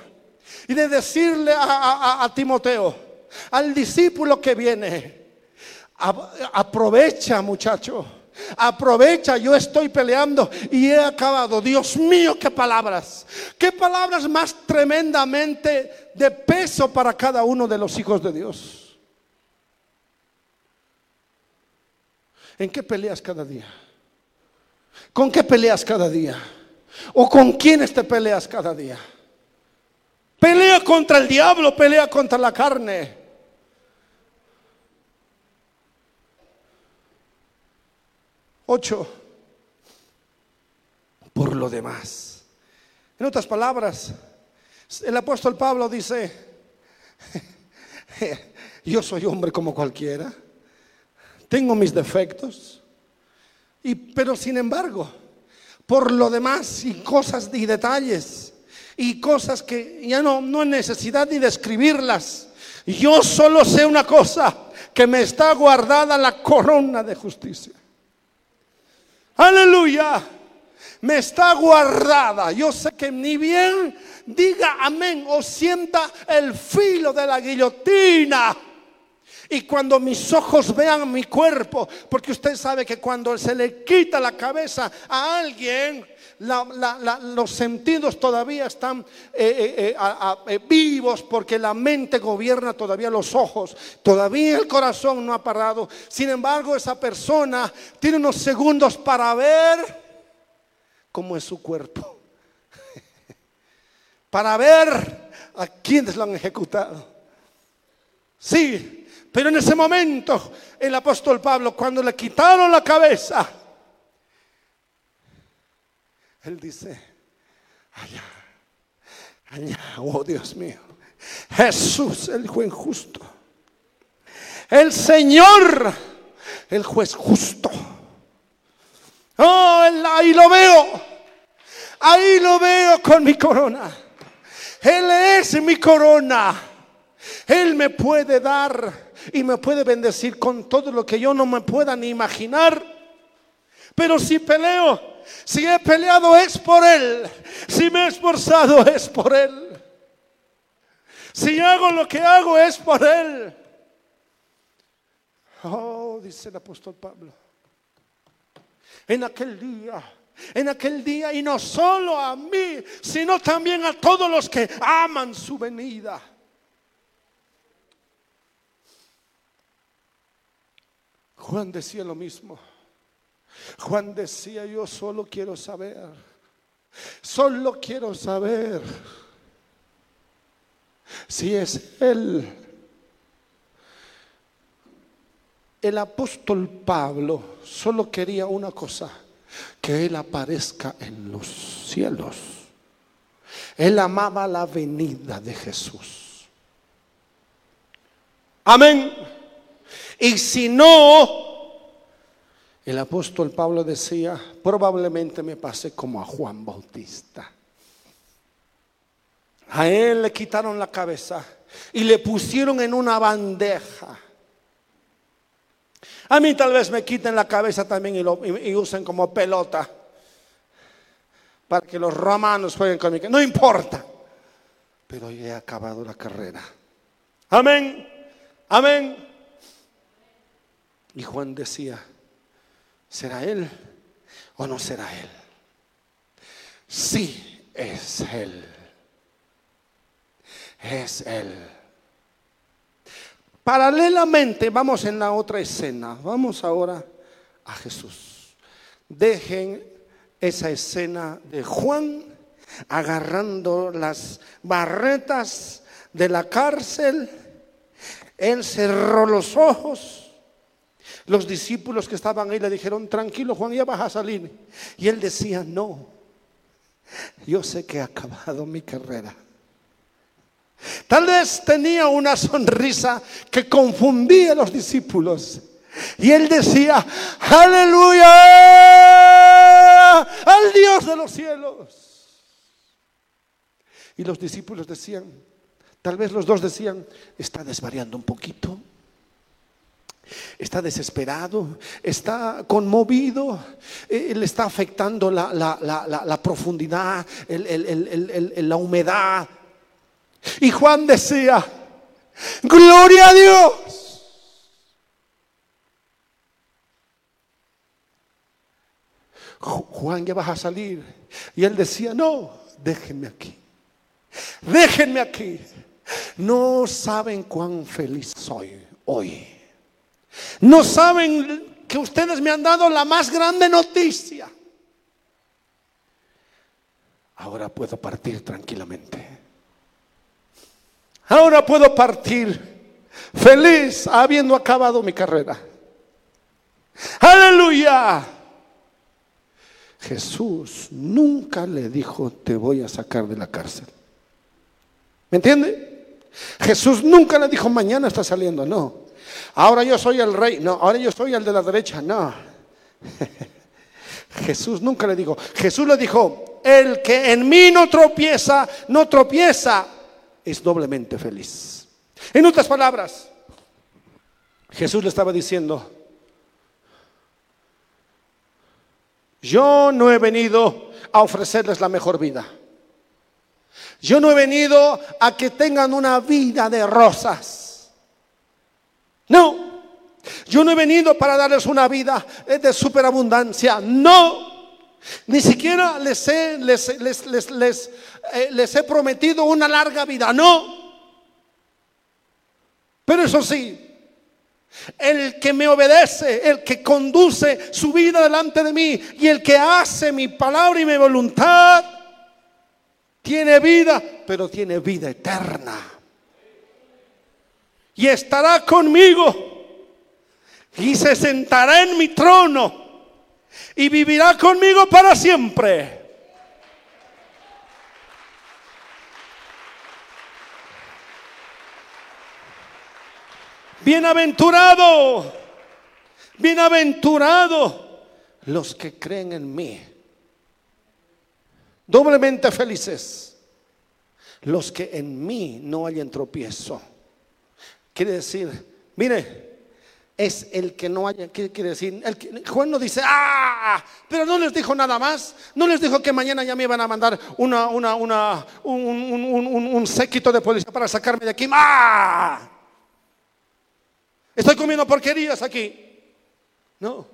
y de decirle a, Timoteo, al discípulo que viene, aprovecha muchacho Aprovecha, yo estoy peleando y he acabado. Dios mío, qué palabras. Qué palabras más tremendamente de peso para cada uno de los hijos de Dios. ¿En qué peleas cada día? ¿Con qué peleas cada día? ¿O con quiénes te peleas cada día? Pelea contra el diablo, pelea contra la carne. Ocho, por lo demás. En otras palabras, el apóstol Pablo dice, yo soy hombre como cualquiera, tengo mis defectos, y, pero sin embargo, por lo demás y cosas y detalles y cosas que ya no, no hay necesidad ni de escribirlas, yo solo sé una cosa, que me está guardada la corona de justicia. Aleluya. Me está guardada. Yo sé que ni bien diga amén o sienta el filo de la guillotina. Y cuando mis ojos vean mi cuerpo, porque usted sabe que cuando se le quita la cabeza a alguien, los sentidos todavía están eh, eh, eh, vivos porque la mente gobierna todavía los ojos, todavía el corazón no ha parado. Sin embargo, esa persona tiene unos segundos para ver cómo es su cuerpo, para ver a quienes lo han ejecutado. Sí, pero en ese momento el apóstol Pablo, cuando le quitaron la cabeza, él dice, allá, allá, oh Dios mío, Jesús el juez justo, el Señor el juez justo. Oh, ahí lo veo, ahí lo veo con mi corona. Él es mi corona. Él me puede dar y me puede bendecir con todo lo que yo no me pueda ni imaginar. Pero si peleo Si he peleado es por Él. Si me he esforzado es por Él. Si hago lo que hago es por Él. Oh, dice el apóstol Pablo. En aquel día, en aquel día, y no solo a mí, sino también a todos los que aman su venida. Juan decía lo mismo. Juan decía, yo solo quiero saber, solo quiero saber si es Él. El apóstol Pablo solo quería una cosa, que Él aparezca en los cielos. Él amaba la venida de Jesús. Amén. Y si no, el apóstol Pablo decía, probablemente me pase como a Juan Bautista. A él le quitaron la cabeza y le pusieron en una bandeja. A mí tal vez me quiten la cabeza también y, lo, usen como pelota para que los romanos jueguen conmigo. No importa. Pero yo he acabado la carrera. Amén. Amén. Y Juan decía, ¿Será Él o no será Él? Sí, es Él. Es Él. Paralelamente, vamos en la otra escena. Vamos ahora a Jesús. Dejen esa escena de Juan agarrando las barretas de la cárcel. Él cerró los ojos los discípulos que estaban ahí le dijeron, tranquilo Juan, ya vas a salir. Y él decía, no, yo sé que he acabado mi carrera. Tal vez tenía una sonrisa que confundía a los discípulos. Y él decía, aleluya al Dios de los cielos. Y los discípulos decían, tal vez los dos decían, está desvariando un poquito está desesperado, está conmovido, eh, le está afectando la, profundidad, la humedad. Y Juan decía, gloria a Dios. Juan, ya vas a salir. Y él decía, no, déjenme aquí. Déjenme aquí. No saben cuán feliz soy hoy. No saben que ustedes me han dado la más grande noticia. Ahora puedo partir tranquilamente. Ahora puedo partir feliz habiendo acabado mi carrera. Aleluya. Jesús nunca le dijo, te voy a sacar de la cárcel. ¿Me entiende? Jesús nunca le dijo, mañana está saliendo. No. Ahora yo soy el rey. No, ahora yo soy el de la derecha. No. Jesús nunca le dijo. Jesús le dijo, el que en mí no tropieza, no tropieza, es doblemente feliz. En otras palabras, Jesús le estaba diciendo, yo no he venido a ofrecerles la mejor vida. Yo no he venido a que tengan una vida de rosas. No, yo no he venido para darles una vida de superabundancia. No, ni siquiera les he, les, les, eh, les he prometido una larga vida. No. Pero eso sí, el que me obedece, el que conduce su vida delante de mí y el que hace mi palabra y mi voluntad, tiene vida, pero tiene vida eterna y estará conmigo y se sentará en mi trono y vivirá conmigo para siempre. Bienaventurado, bienaventurado los que creen en mí. Doblemente felices los que en mí no hayan tropiezo. Quiere decir, mire, es el que no haya, ¿qué quiere decir? El que, Juan no dice, ah, pero no les dijo nada más, no les dijo que mañana ya me iban a mandar una, una, una, un, un, un, un séquito de policía para sacarme de aquí. ¡Ah! Estoy comiendo porquerías aquí. No.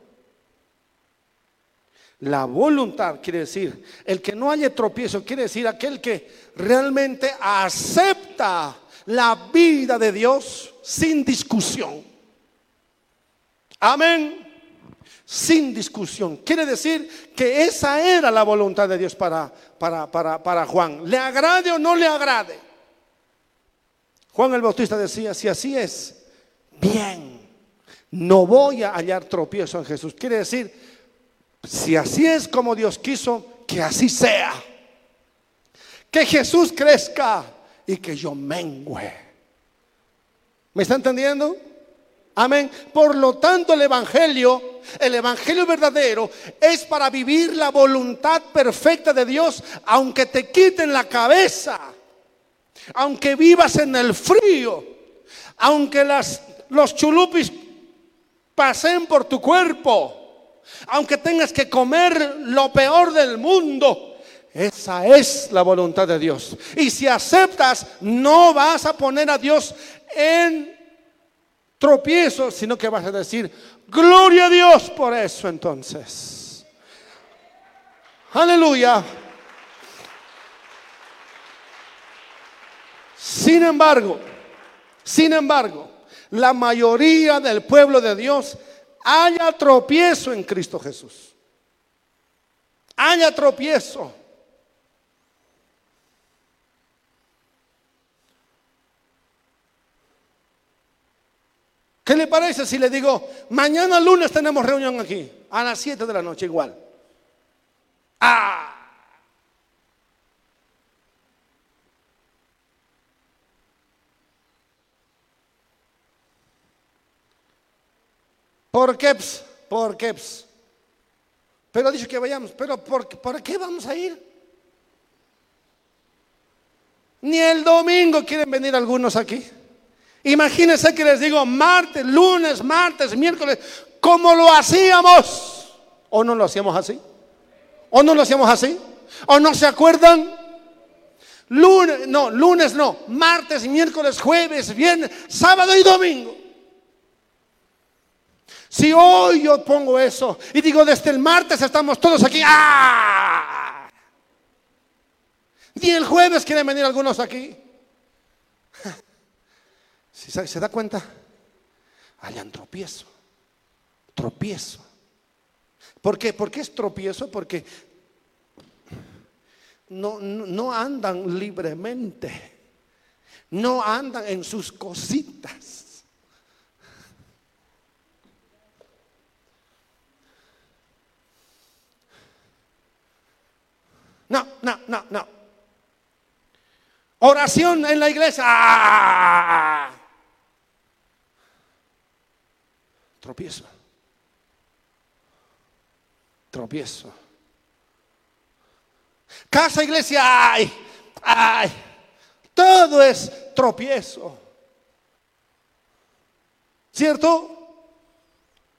La voluntad quiere decir, el que no haya tropiezo, quiere decir aquel que realmente acepta la vida de Dios sin discusión. Amén. Sin discusión. Quiere decir que esa era la voluntad de Dios para, para, para, para Juan. ¿Le agrade o no le agrade? Juan el Bautista decía, si así es, bien, no voy a hallar tropiezo en Jesús. Quiere decir, si así es como Dios quiso, que así sea. Que Jesús crezca y que yo mengüe. ¿Me está entendiendo? Amén. Por lo tanto, el Evangelio, el Evangelio verdadero, es para vivir la voluntad perfecta de Dios, aunque te quiten la cabeza, aunque vivas en el frío, aunque las, los chulupis pasen por tu cuerpo, aunque tengas que comer lo peor del mundo. Esa es la voluntad de Dios. Y si aceptas, no vas a poner a Dios en tropiezo, sino que vas a decir, gloria a Dios por eso entonces. Aleluya. Sin embargo, sin embargo, la mayoría del pueblo de Dios haya tropiezo en Cristo Jesús. Haya tropiezo. ¿Qué le parece si le digo, mañana lunes tenemos reunión aquí, a las 7 de la noche igual? Ah. ¿Por qué? ¿Por qué? Pero dicho que vayamos, pero ¿por, ¿por qué vamos a ir? Ni el domingo quieren venir algunos aquí. Imagínense que les digo martes, lunes, martes, miércoles, como lo hacíamos. ¿O no lo hacíamos así? ¿O no lo hacíamos así? ¿O no se acuerdan? Lunes, no, lunes no, martes, miércoles, jueves, viernes, sábado y domingo. Si hoy yo pongo eso y digo desde el martes estamos todos aquí, ¡ah! Ni el jueves quieren venir algunos aquí. Se da cuenta, hayan tropiezo. Tropiezo. ¿Por qué? ¿Por qué es tropiezo? Porque no, no, andan libremente. No andan en sus cositas. No, no, no, no. Oración en la iglesia. ¡Ah! Tropiezo. Tropiezo. Casa, iglesia, ay, ay. Todo es tropiezo. ¿Cierto?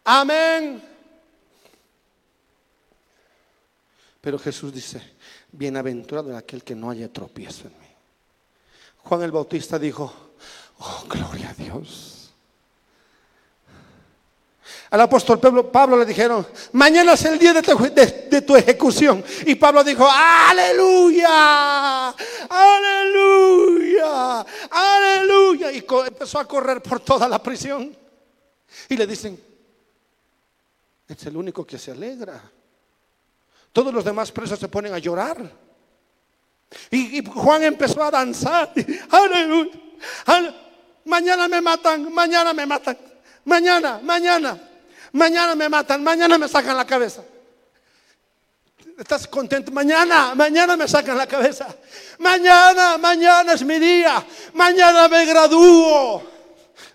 Amén. Pero Jesús dice, bienaventurado aquel que no haya tropiezo en mí. Juan el Bautista dijo, oh, gloria a Dios. Al apóstol Pablo, le dijeron, mañana es el día de tu, ejecución. Y Pablo dijo, aleluya, aleluya, aleluya. Y empezó a correr por toda la prisión. Y le dicen, es el único que se alegra. Todos los demás presos se ponen a llorar. Y, Juan empezó a danzar. Aleluya. Mañana me matan, mañana me matan. Mañana, mañana. Mañana me matan, mañana me sacan la cabeza. ¿Estás contento? Mañana, mañana me sacan la cabeza. Mañana, mañana es mi día. Mañana me gradúo.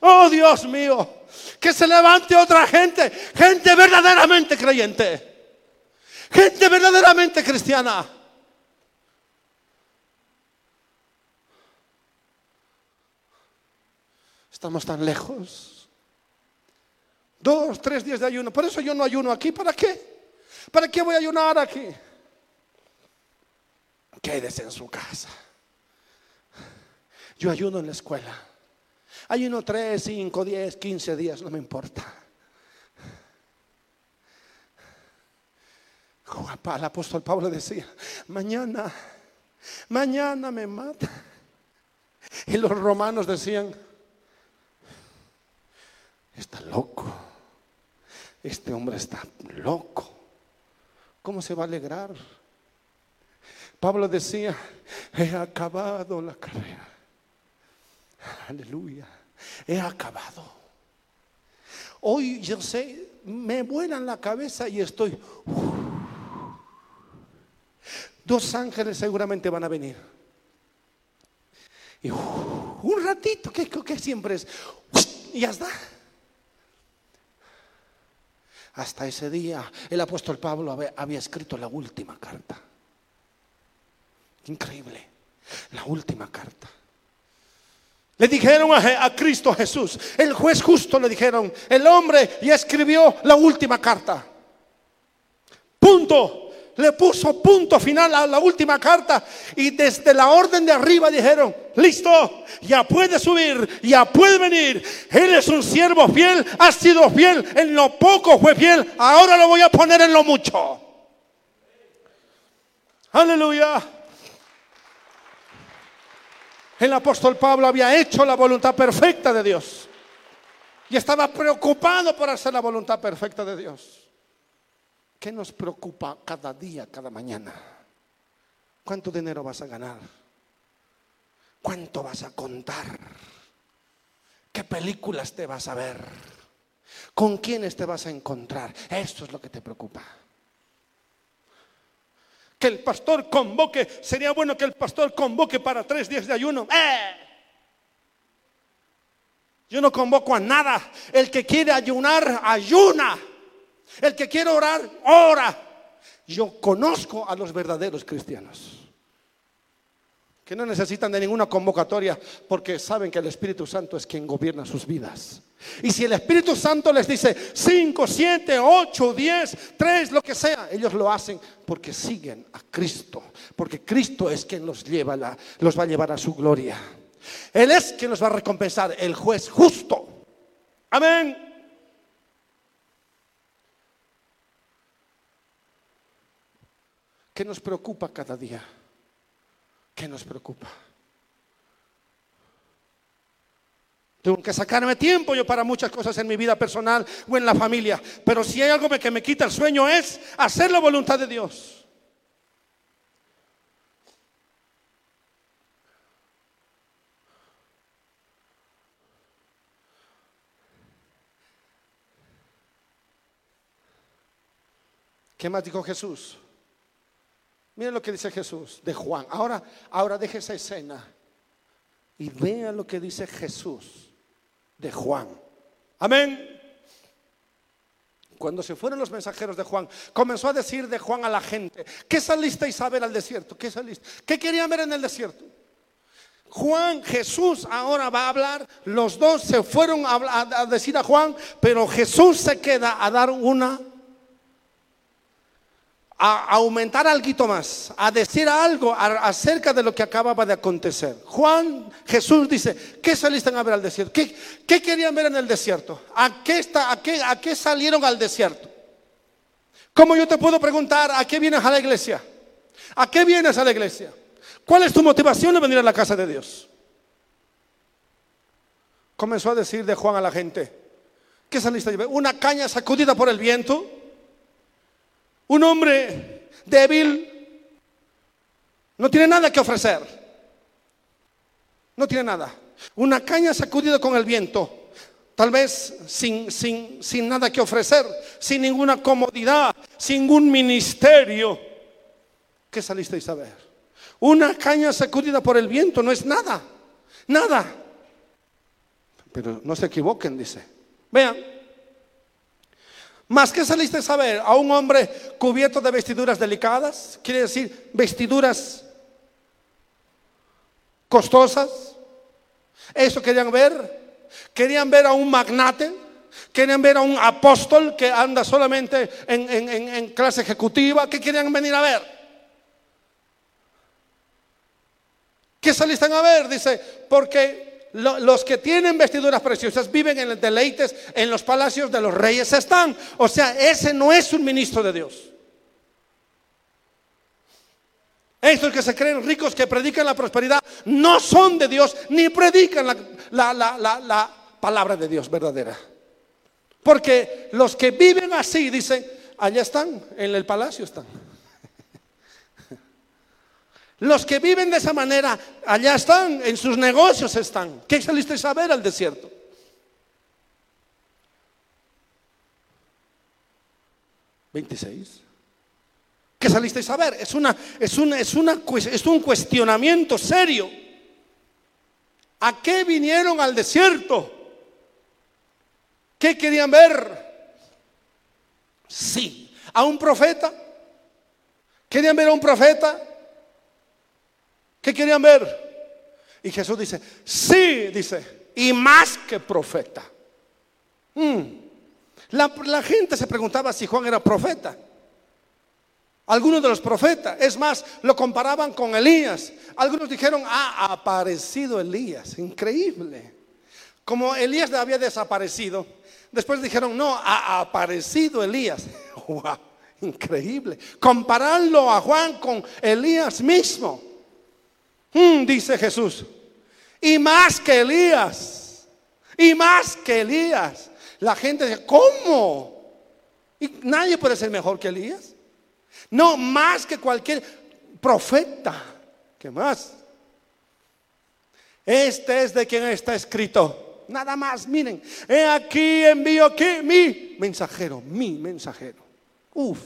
Oh Dios mío. Que se levante otra gente. Gente verdaderamente creyente. Gente verdaderamente cristiana. Estamos tan lejos. Dos, tres días de ayuno. Por eso yo no ayuno aquí. ¿Para qué? ¿Para qué voy a ayunar aquí? Quédese en su casa. Yo ayuno en la escuela. Ayuno tres, cinco, diez, quince días, no me importa. El apóstol Pablo decía, mañana, mañana me mata. Y los romanos decían, está loco, este hombre está loco, ¿cómo se va a alegrar? Pablo decía, he acabado la carrera. Aleluya, he acabado. Hoy yo sé, me vuelan la cabeza y estoy... Dos ángeles seguramente van a venir. Y un ratito, que, que siempre es, y ya está. Hasta ese día el apóstol Pablo había, escrito la última carta. Increíble, la última carta. Le dijeron a, Cristo Jesús, el juez justo le dijeron, el hombre ya escribió la última carta. Punto le puso punto final a la última carta y desde la orden de arriba dijeron, listo, ya puede subir, ya puede venir. Él es un siervo fiel, ha sido fiel, en lo poco fue fiel, ahora lo voy a poner en lo mucho. Aleluya. El apóstol Pablo había hecho la voluntad perfecta de Dios y estaba preocupado por hacer la voluntad perfecta de Dios. ¿Qué nos preocupa cada día, cada mañana? ¿Cuánto dinero vas a ganar? ¿Cuánto vas a contar? ¿Qué películas te vas a ver? ¿Con quiénes te vas a encontrar? Esto es lo que te preocupa. Que el pastor convoque, sería bueno que el pastor convoque para tres días de ayuno. ¡Eh! Yo no convoco a nada. El que quiere ayunar, ayuna. El que quiere orar, ora. Yo conozco a los verdaderos cristianos que no necesitan de ninguna convocatoria porque saben que el Espíritu Santo es quien gobierna sus vidas. Y si el Espíritu Santo les dice 5, 7, 8, 10, 3, lo que sea, ellos lo hacen porque siguen a Cristo, porque Cristo es quien los lleva los va a llevar a su gloria. Él es quien los va a recompensar, el juez justo. Amén. ¿Qué nos preocupa cada día? ¿Qué nos preocupa? Tengo que sacarme tiempo yo para muchas cosas en mi vida personal o en la familia. Pero si hay algo que me quita el sueño es hacer la voluntad de Dios. ¿Qué más dijo Jesús? Miren lo que dice Jesús de Juan. Ahora, ahora deje esa escena y vea lo que dice Jesús de Juan. Amén. Cuando se fueron los mensajeros de Juan, comenzó a decir de Juan a la gente, ¿qué salisteis a ver al desierto? ¿Qué saliste? ¿Qué querían ver en el desierto? Juan, Jesús ahora va a hablar, los dos se fueron a decir a Juan, pero Jesús se queda a dar una a aumentar algo más, a decir algo acerca de lo que acababa de acontecer. Juan, Jesús dice, ¿qué saliste a ver al desierto? ¿Qué, querían ver en el desierto? ¿A qué, está, a, qué, ¿A qué salieron al desierto? ¿Cómo yo te puedo preguntar a qué vienes a la iglesia? ¿A qué vienes a la iglesia? ¿Cuál es tu motivación de venir a la casa de Dios? Comenzó a decir de Juan a la gente, ¿qué saliste a ver? ¿Una caña sacudida por el viento? Un hombre débil no tiene nada que ofrecer. No tiene nada. Una caña sacudida con el viento. Tal vez sin, sin, sin nada que ofrecer, sin ninguna comodidad, sin ningún ministerio. ¿Qué salisteis a ver? Una caña sacudida por el viento no es nada. Nada. Pero no se equivoquen, dice. Vean, más que saliste a saber a un hombre cubierto de vestiduras delicadas, quiere decir vestiduras costosas. Eso querían ver. Querían ver a un magnate, Querían ver a un apóstol que anda solamente en, en clase ejecutiva. ¿Qué querían venir a ver? ¿Qué saliste a ver? Dice, porque los que tienen vestiduras preciosas viven en deleites, en los palacios de los reyes están. O sea, ese no es un ministro de Dios. Estos que se creen ricos, que predican la prosperidad, no son de Dios, ni predican la, la palabra de Dios verdadera. Porque los que viven así, dicen, allá están, en el palacio están. Los que viven de esa manera, allá están, en sus negocios están. ¿Qué saliste a ver al desierto? ¿26? ¿Qué saliste a ver? Es, una, es, una, es, una, es un cuestionamiento serio. ¿A qué vinieron al desierto? ¿Qué querían ver? Sí, a un profeta. ¿Querían ver a un profeta? ¿Qué querían ver? Y Jesús dice, sí, dice, y más que profeta. Mm. La, la gente se preguntaba si Juan era profeta. Algunos de los profetas, es más, lo comparaban con Elías. Algunos dijeron, ha aparecido Elías, increíble. Como Elías había desaparecido, después dijeron, no, ha aparecido Elías. Wow, increíble. Compararlo a Juan con Elías mismo. Mm, dice Jesús. Y más que Elías. Y más que Elías. La gente dice, ¿cómo? Y nadie puede ser mejor que Elías. No, más que cualquier profeta. ¿Qué más? Este es de quien está escrito. Nada más, miren. He aquí envío aquí mi mensajero, mi mensajero. Uf,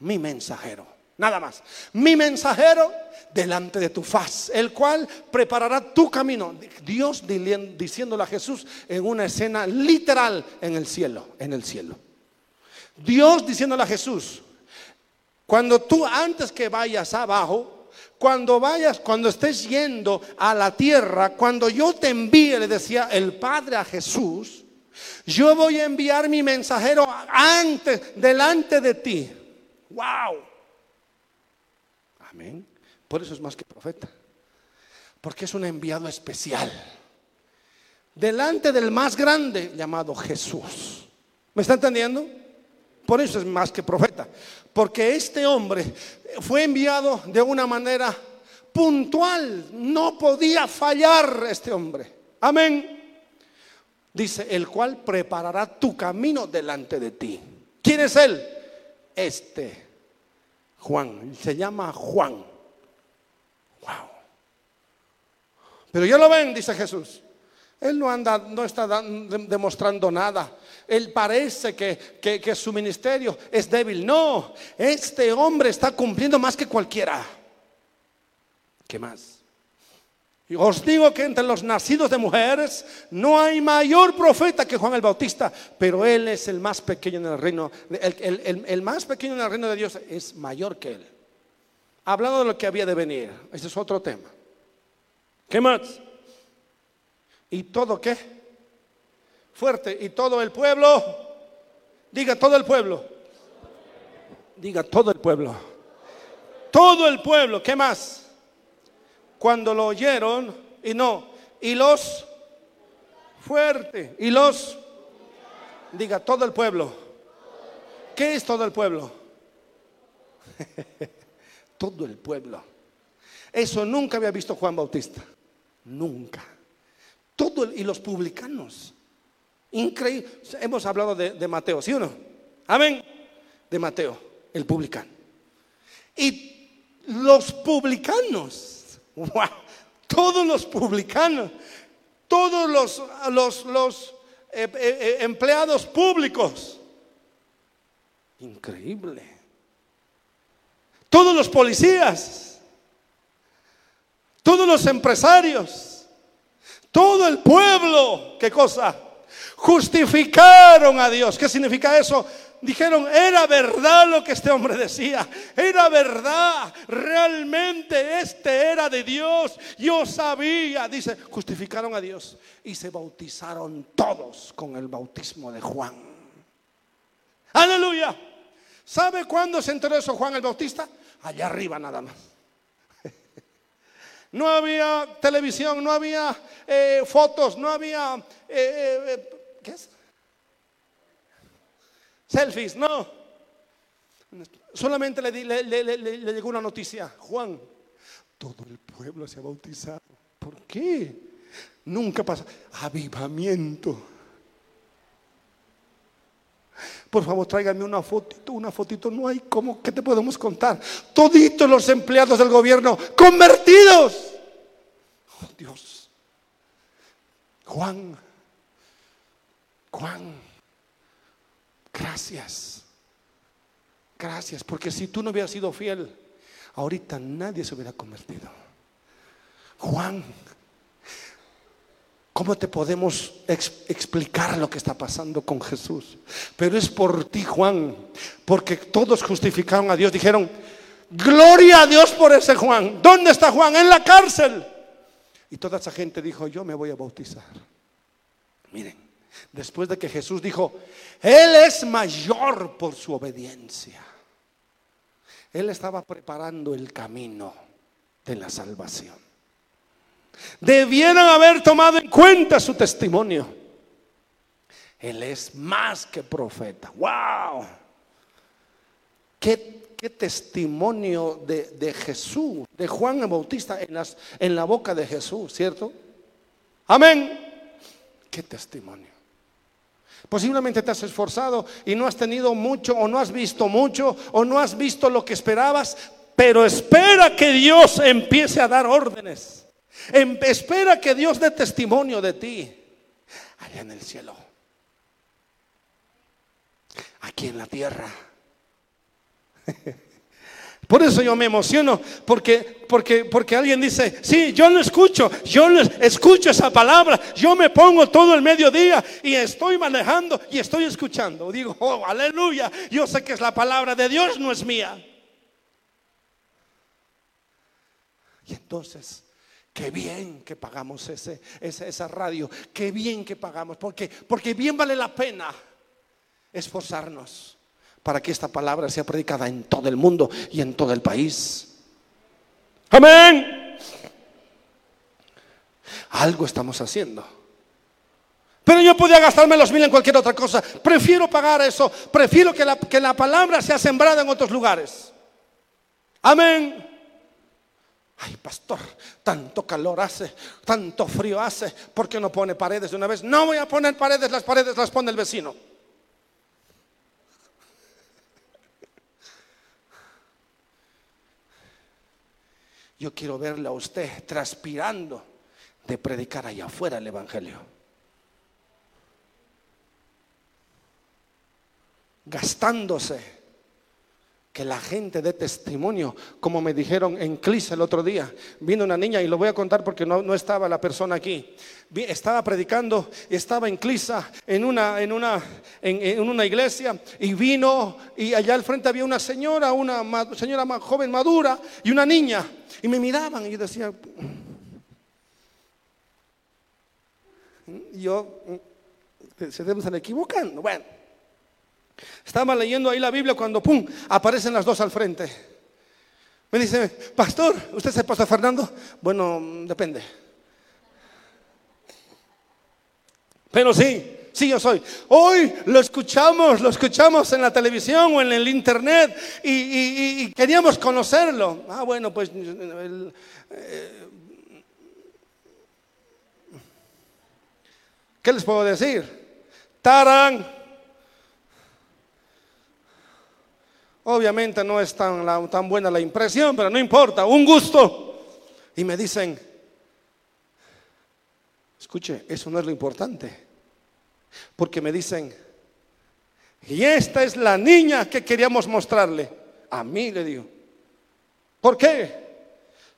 mi mensajero. Nada más. Mi mensajero delante de tu faz, el cual preparará tu camino. Dios diciéndole a Jesús en una escena literal en el cielo, en el cielo. Dios diciéndole a Jesús, cuando tú antes que vayas abajo, cuando vayas, cuando estés yendo a la tierra, cuando yo te envíe, le decía el Padre a Jesús, yo voy a enviar mi mensajero antes, delante de ti. Wow. Amén. Por eso es más que profeta. Porque es un enviado especial. Delante del más grande llamado Jesús. ¿Me está entendiendo? Por eso es más que profeta. Porque este hombre fue enviado de una manera puntual. No podía fallar este hombre. Amén. Dice, el cual preparará tu camino delante de ti. ¿Quién es él? Este. Juan. Se llama Juan. Pero ya lo ven, dice Jesús. Él no anda, no está demostrando nada. Él parece que, que, su ministerio es débil. No, este hombre está cumpliendo más que cualquiera. ¿Qué más? Y os digo que entre los nacidos de mujeres no hay mayor profeta que Juan el Bautista, pero él es el más pequeño en el reino. El, el más pequeño en el reino de Dios es mayor que él. Hablando de lo que había de venir, ese es otro tema. ¿Qué más? ¿Y todo qué? Fuerte. ¿Y todo el pueblo? Diga todo el pueblo. Diga todo el pueblo. Todo el pueblo. ¿Qué más? Cuando lo oyeron y no. Y los fuerte. Y los. Diga todo el pueblo. ¿Qué es todo el pueblo? todo el pueblo. Eso nunca había visto Juan Bautista. Nunca. Todo y los publicanos. Increíble. Hemos hablado de, Mateo, ¿sí o no? Amén. De Mateo, el publicano. Y los publicanos. Todos los publicanos. Todos los, los, los eh, eh, eh, empleados públicos. Increíble. Todos los policías todos los empresarios, todo el pueblo, ¿qué cosa? justificaron a Dios. ¿Qué significa eso? Dijeron, era verdad lo que este hombre decía, era verdad, realmente este era de Dios, yo sabía, dice, justificaron a Dios y se bautizaron todos con el bautismo de Juan. Aleluya. ¿Sabe cuándo se enteró eso Juan el Bautista? Allá arriba nada más. No había televisión, no había eh, fotos, no había... Eh, eh, ¿Qué es? Selfies, no. Solamente le, le, llegó una noticia. Juan, todo el pueblo se ha bautizado. ¿Por qué? Nunca pasa. Avivamiento. Por favor, tráigame una fotito, una fotito. No hay cómo, ¿qué te podemos contar? Toditos los empleados del gobierno convertidos. Oh, Dios. Juan, Juan, gracias. Gracias, porque si tú no hubieras sido fiel, ahorita nadie se hubiera convertido. Juan, ¿Cómo te podemos explicar lo que está pasando con Jesús? Pero es por ti, Juan, porque todos justificaron a Dios. Dijeron, gloria a Dios por ese Juan. ¿Dónde está Juan? En la cárcel. Y toda esa gente dijo, yo me voy a bautizar. Miren, después de que Jesús dijo, Él es mayor por su obediencia. Él estaba preparando el camino de la salvación. Debieran haber tomado en cuenta su testimonio. Él es más que profeta. ¡Wow! ¿Qué, testimonio de, Jesús, de Juan el Bautista en, las, en la boca de Jesús, ¿cierto? Amén. ¿Qué testimonio? Posiblemente te has esforzado y no has tenido mucho o no has visto mucho o no has visto lo que esperabas, pero espera que Dios empiece a dar órdenes. Em, espera que Dios dé testimonio de ti allá en el cielo, aquí en la tierra. Por eso yo me emociono, porque, porque, porque alguien dice, sí, yo lo escucho, yo escucho esa palabra, yo me pongo todo el mediodía y estoy manejando y estoy escuchando. Digo, oh, aleluya, yo sé que es la palabra de Dios, no es mía. Y entonces Qué bien que pagamos ese, esa, radio. Qué bien que pagamos. Porque, porque bien vale la pena esforzarnos para que esta palabra sea predicada en todo el mundo y en todo el país. Amén. Algo estamos haciendo. Pero yo podía gastarme los mil en cualquier otra cosa. Prefiero pagar eso. Prefiero que la, que la palabra sea sembrada en otros lugares. Amén. Ay, pastor, tanto calor hace, tanto frío hace, ¿por qué no pone paredes de una vez? No voy a poner paredes, las paredes las pone el vecino. Yo quiero verle a usted transpirando de predicar allá afuera el Evangelio. Gastándose que la gente dé testimonio, como me dijeron en Clisa el otro día. Vino una niña y lo voy a contar porque no, estaba la persona aquí. Estaba predicando, estaba en Clisa, en una, en, una, en, una iglesia, y vino, y allá al frente había una señora, una señora más joven, madura, y una niña, y me miraban, y yo decía, yo, se deben equivocando. Bueno. Estaba leyendo ahí la Biblia cuando, ¡pum!, aparecen las dos al frente. Me dice, pastor, ¿usted es el pastor Fernando? Bueno, depende. Pero sí, sí yo soy. Hoy lo escuchamos, lo escuchamos en la televisión o en el internet y, queríamos conocerlo. Ah, bueno, pues... Eh, ¿Qué les puedo decir? Tarán. Obviamente no es tan, tan buena la impresión, pero no importa, un gusto. Y me dicen, escuche, eso no es lo importante. Porque me dicen, y esta es la niña que queríamos mostrarle. A mí le digo. ¿Por qué?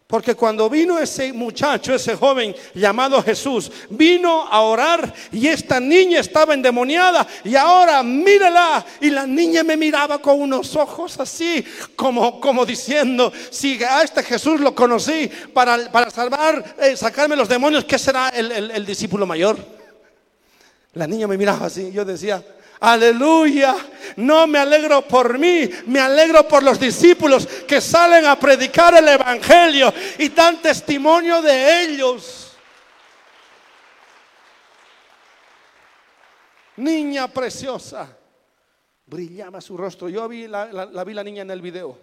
Porque cuando vino ese muchacho, ese joven llamado Jesús, vino a orar y esta niña estaba endemoniada y ahora mírala y la niña me miraba con unos ojos así como, como diciendo, si a este Jesús lo conocí para, para salvar, eh, sacarme los demonios, ¿qué será el, el discípulo mayor? La niña me miraba así, yo decía, Aleluya. No me alegro por mí, me alegro por los discípulos que salen a predicar el Evangelio y dan testimonio de ellos. Niña preciosa. Brillaba su rostro. Yo vi la, vi la niña en el video.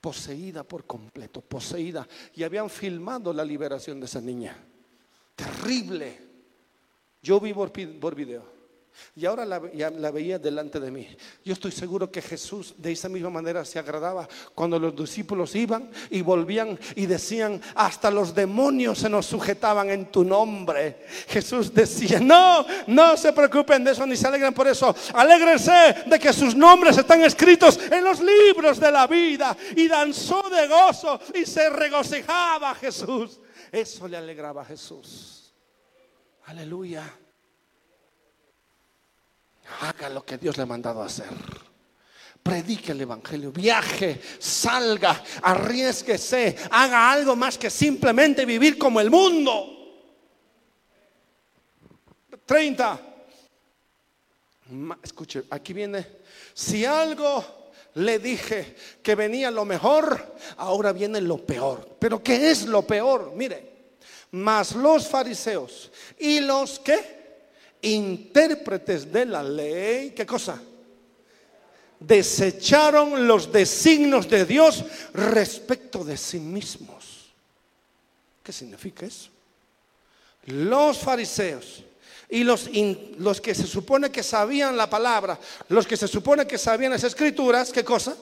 Poseída por completo, poseída. Y habían filmado la liberación de esa niña. Terrible. Yo vi por video. Y ahora la, veía delante de mí. Yo estoy seguro que Jesús de esa misma manera se agradaba cuando los discípulos iban y volvían y decían, hasta los demonios se nos sujetaban en tu nombre. Jesús decía, no, no se preocupen de eso ni se alegren por eso. Alégrense de que sus nombres están escritos en los libros de la vida. Y danzó de gozo y se regocijaba Jesús. Eso le alegraba a Jesús. Aleluya. Haga lo que Dios le ha mandado a hacer. Predique el Evangelio, viaje, salga, arriesguese, haga algo más que simplemente vivir como el mundo. 30. Escuche, aquí viene. Si algo le dije que venía lo mejor, ahora viene lo peor. Pero ¿qué es lo peor? Mire, más los fariseos y los que intérpretes de la ley, ¿qué cosa? Desecharon los designios de Dios respecto de sí mismos. ¿Qué significa eso? Los fariseos y los, los que se supone que sabían la palabra, los que se supone que sabían las escrituras, ¿qué cosa?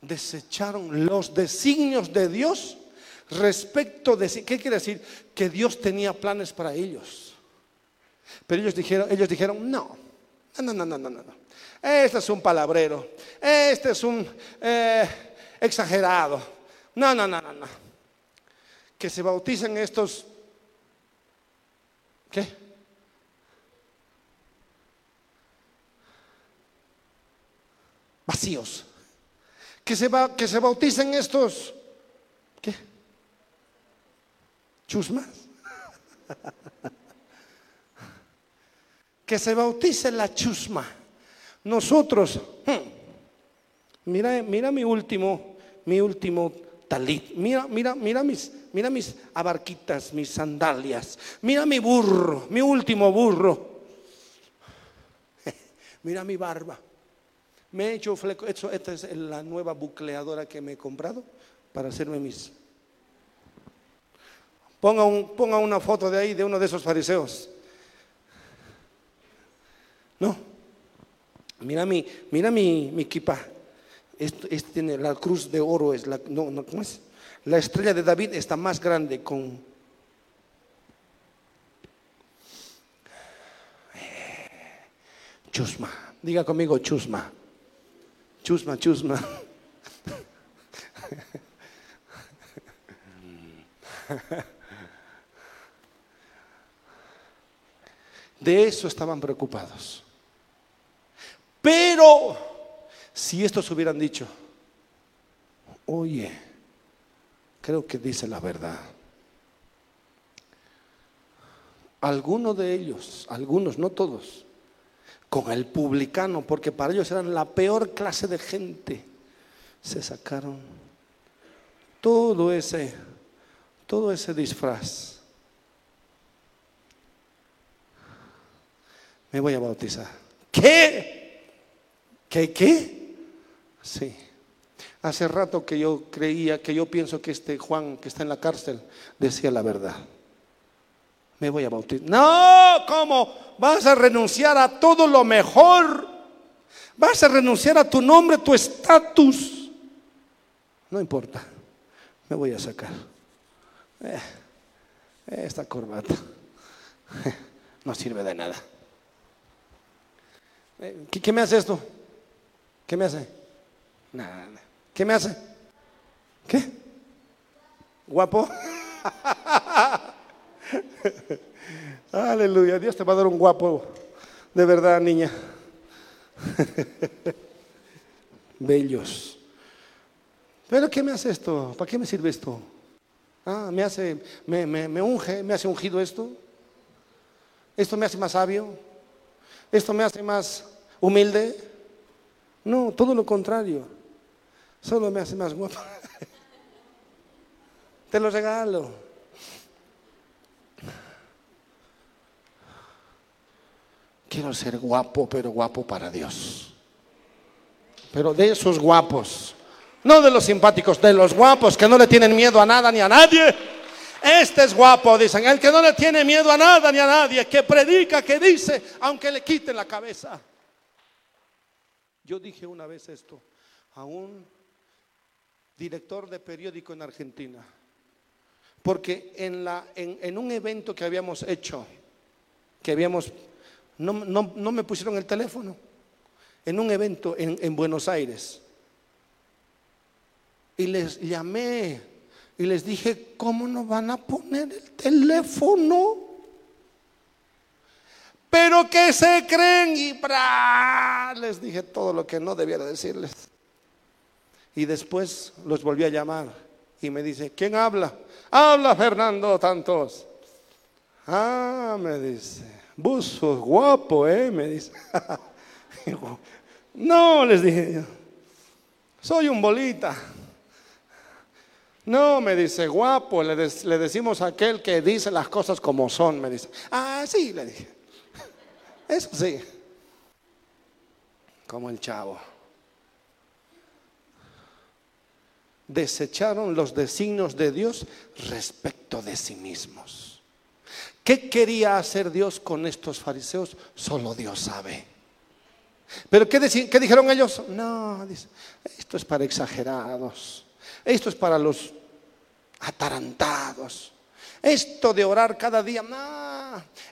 Desecharon los designios de Dios respecto de sí. ¿Qué quiere decir? Que Dios tenía planes para ellos. Pero ellos dijeron, ellos dijeron, no, no, no, no, no, no, no. Este es un palabrero, este es un eh, exagerado. No, no, no, no, no. Que se bauticen estos, ¿qué? Vacíos. Que se, va, que se bauticen estos, ¿qué? Chusmas. que se bautice la chusma. Nosotros, hmm, mira, mira mi último, mi último talit. Mira, mira, mira mis, mira mis abarquitas, mis sandalias. Mira mi burro, mi último burro. Mira mi barba. Me he hecho fleco. esta es la nueva bucleadora que me he comprado para hacerme mis. Ponga, un, ponga una foto de ahí de uno de esos fariseos. No. Mira mi, mira mi, mi kipa. Esto, tiene la cruz de oro, es la, no, no, ¿cómo es? La estrella de David está más grande con... Chusma. Diga conmigo chusma. Chusma, chusma. De eso estaban preocupados. Pero si estos hubieran dicho, oye, creo que dice la verdad. Algunos de ellos, algunos, no todos, con el publicano, porque para ellos eran la peor clase de gente, se sacaron todo ese, todo ese disfraz. Me voy a bautizar. ¿Qué? ¿Qué qué? Sí. Hace rato que yo creía, que yo pienso que este Juan que está en la cárcel decía la verdad. Me voy a bautizar. No, ¿cómo? Vas a renunciar a todo lo mejor. Vas a renunciar a tu nombre, tu estatus. No importa. Me voy a sacar. Eh, esta corbata no sirve de nada. Eh, ¿Qué me hace esto? ¿Qué me hace? Nada. ¿Qué me hace? ¿Qué? ¿Guapo? Aleluya, Dios te va a dar un guapo, de verdad, niña. Bellos. ¿Pero qué me hace esto? ¿Para qué me sirve esto? Ah, me hace, me, me, me unge, me hace ungido esto. Esto me hace más sabio. Esto me hace más humilde. No, todo lo contrario. Solo me hace más guapo. Te lo regalo. Quiero ser guapo, pero guapo para Dios. Pero de esos guapos, no de los simpáticos, de los guapos que no le tienen miedo a nada ni a nadie. Este es guapo, dicen, el que no le tiene miedo a nada ni a nadie, que predica, que dice, aunque le quiten la cabeza. Yo dije una vez esto a un director de periódico en Argentina, porque en, la, en, un evento que habíamos hecho, que habíamos, no, no, me pusieron el teléfono, en un evento en, en Buenos Aires, y les llamé y les dije, ¿cómo no van a poner el teléfono? Pero que se creen y ¡bra! les dije todo lo que no debía decirles. Y después los volví a llamar y me dice, ¿quién habla? Habla Fernando Tantos. Ah, me dice, buzo guapo, ¿eh? Me dice. no, les dije, soy un bolita. No, me dice, guapo, le, decimos a aquel que dice las cosas como son, me dice. Ah, sí, le dije. Eso sí. Como el chavo. Desecharon los designios de Dios respecto de sí mismos. ¿Qué quería hacer Dios con estos fariseos? Solo Dios sabe. Pero ¿qué, dijeron ellos? No, esto es para exagerados. Esto es para los atarantados. Esto de orar cada día, no.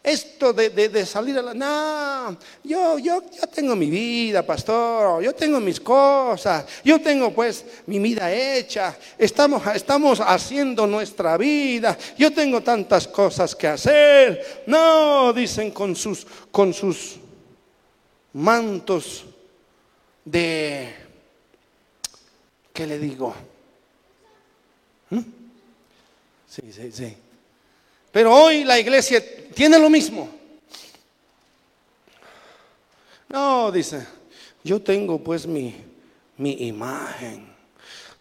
Esto de, salir a la, no. Yo, yo, yo tengo mi vida, pastor. Yo tengo mis cosas. Yo tengo pues mi vida hecha. Estamos, estamos haciendo nuestra vida. Yo tengo tantas cosas que hacer. No, dicen con sus, con sus mantos de, ¿qué le digo? ¿Mm? Sí, sí, sí. Pero hoy la iglesia tiene lo mismo. No, dice, yo tengo pues mi, mi imagen.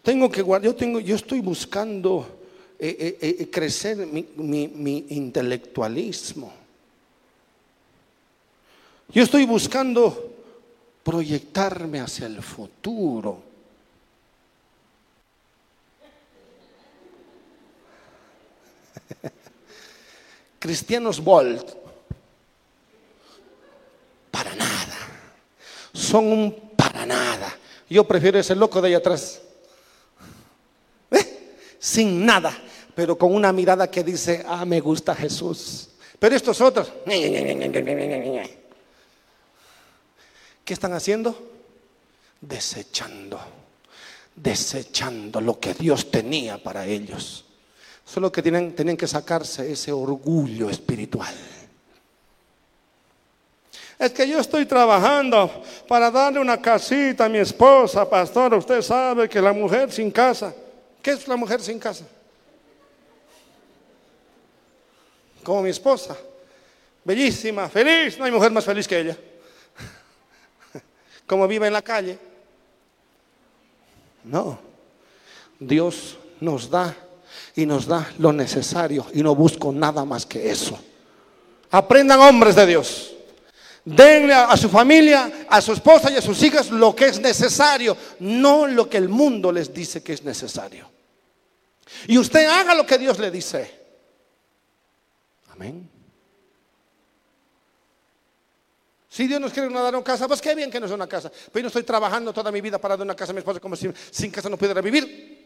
Tengo que guardar, yo tengo, yo estoy buscando eh, eh, eh, crecer mi, mi intelectualismo. Yo estoy buscando proyectarme hacia el futuro. Cristianos Bolt, para nada. Son un para nada. Yo prefiero ese loco de ahí atrás. ¿Eh? Sin nada, pero con una mirada que dice, ah, me gusta Jesús. Pero estos otros, ¿qué están haciendo? Desechando, desechando lo que Dios tenía para ellos. Solo que tienen, tienen que sacarse ese orgullo espiritual. Es que yo estoy trabajando para darle una casita a mi esposa, pastor. Usted sabe que la mujer sin casa, ¿qué es la mujer sin casa? Como mi esposa, bellísima, feliz, no hay mujer más feliz que ella. Como vive en la calle. No, Dios nos da y nos da lo necesario y no busco nada más que eso. Aprendan hombres de Dios. Denle a, su familia, a su esposa y a sus hijas lo que es necesario, no lo que el mundo les dice que es necesario. Y usted haga lo que Dios le dice. Amén. Si Dios nos quiere dar una casa, pues qué bien que no es una casa. Pero yo no estoy trabajando toda mi vida para dar una casa a mi esposa como si sin casa no pudiera vivir.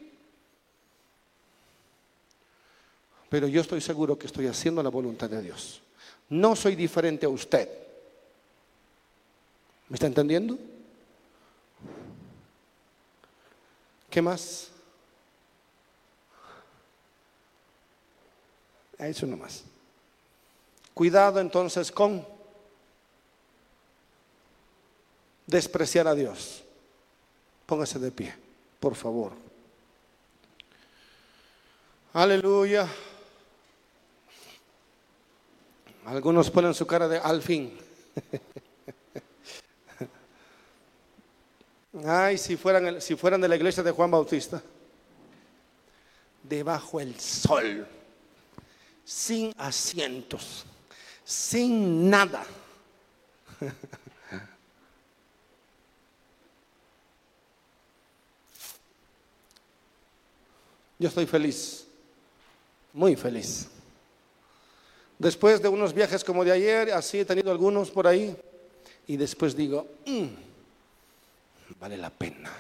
Pero yo estoy seguro que estoy haciendo la voluntad de Dios. No soy diferente a usted. ¿Me está entendiendo? ¿Qué más? Eso nomás. Cuidado entonces con despreciar a Dios. Póngase de pie, por favor. Aleluya. Algunos ponen su cara de al fin. Ay, si fueran, si fueran de la iglesia de Juan Bautista. Debajo el sol, sin asientos, sin nada. Yo estoy feliz, muy feliz. Después de unos viajes como de ayer, así he tenido algunos por ahí, y después digo, mm, vale la pena.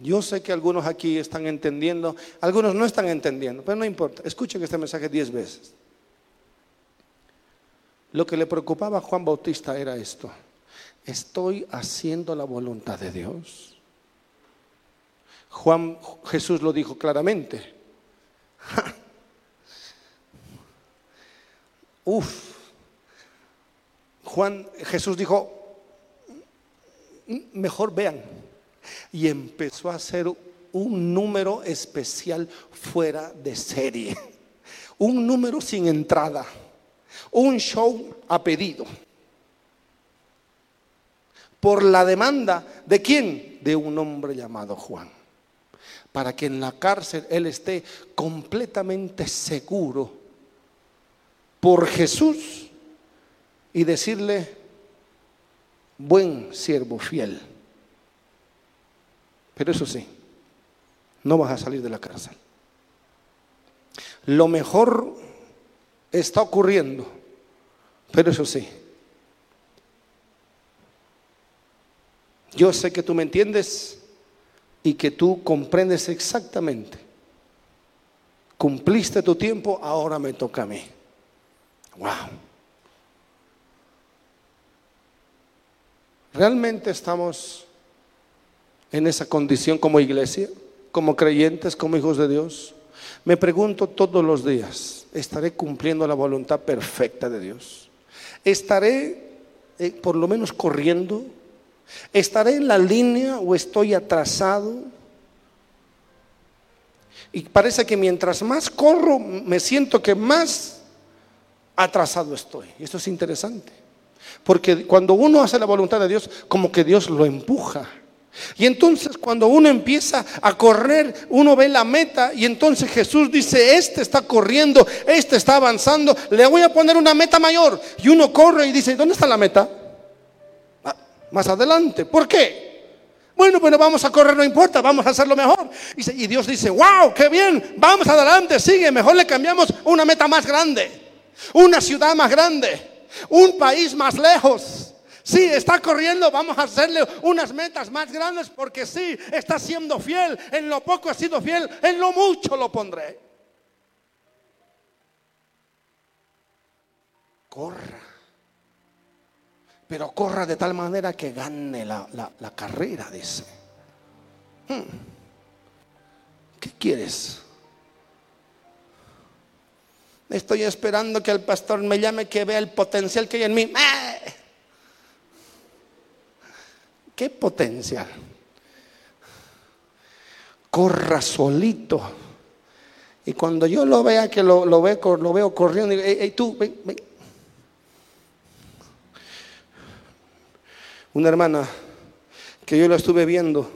Yo sé que algunos aquí están entendiendo, algunos no están entendiendo, pero no importa. Escuchen este mensaje diez veces. Lo que le preocupaba a Juan Bautista era esto. ¿Estoy haciendo la voluntad de Dios? Juan Jesús lo dijo claramente. Uf. Juan Jesús dijo, mejor vean. Y empezó a hacer un número especial fuera de serie. Un número sin entrada. Un show a pedido. Por la demanda de quién? De un hombre llamado Juan. Para que en la cárcel él esté completamente seguro por Jesús y decirle, buen siervo fiel. Pero eso sí, no vas a salir de la cárcel. Lo mejor está ocurriendo, pero eso sí. Yo sé que tú me entiendes y que tú comprendes exactamente. Cumpliste tu tiempo, ahora me toca a mí. Wow. ¿Realmente estamos en esa condición como iglesia, como creyentes, como hijos de Dios? Me pregunto todos los días, ¿estaré cumpliendo la voluntad perfecta de Dios? ¿Estaré eh, por lo menos corriendo? ¿Estaré en la línea o estoy atrasado? Y parece que mientras más corro, me siento que más atrasado estoy. Y esto es interesante. Porque cuando uno hace la voluntad de Dios, como que Dios lo empuja. Y entonces cuando uno empieza a correr, uno ve la meta y entonces Jesús dice, este está corriendo, este está avanzando, le voy a poner una meta mayor. Y uno corre y dice, ¿dónde está la meta? Ah, más adelante. ¿Por qué? Bueno, bueno, vamos a correr, no importa, vamos a hacerlo mejor. Y Dios dice, wow, qué bien, vamos adelante, sigue, mejor le cambiamos una meta más grande, una ciudad más grande un país más lejos. Sí, está corriendo, vamos a hacerle unas metas más grandes porque sí, está siendo fiel. En lo poco ha sido fiel, en lo mucho lo pondré. Corra. Pero corra de tal manera que gane la, carrera, dice. Hmm. ¿Qué quieres? Estoy esperando que el pastor me llame, que vea el potencial que hay en mí. ¡Eh! ¿Qué potencial? Corra solito. Y cuando yo lo vea, que lo, veo, lo veo corriendo, digo, hey, tú, ven, ven. Una hermana que yo la estuve viendo,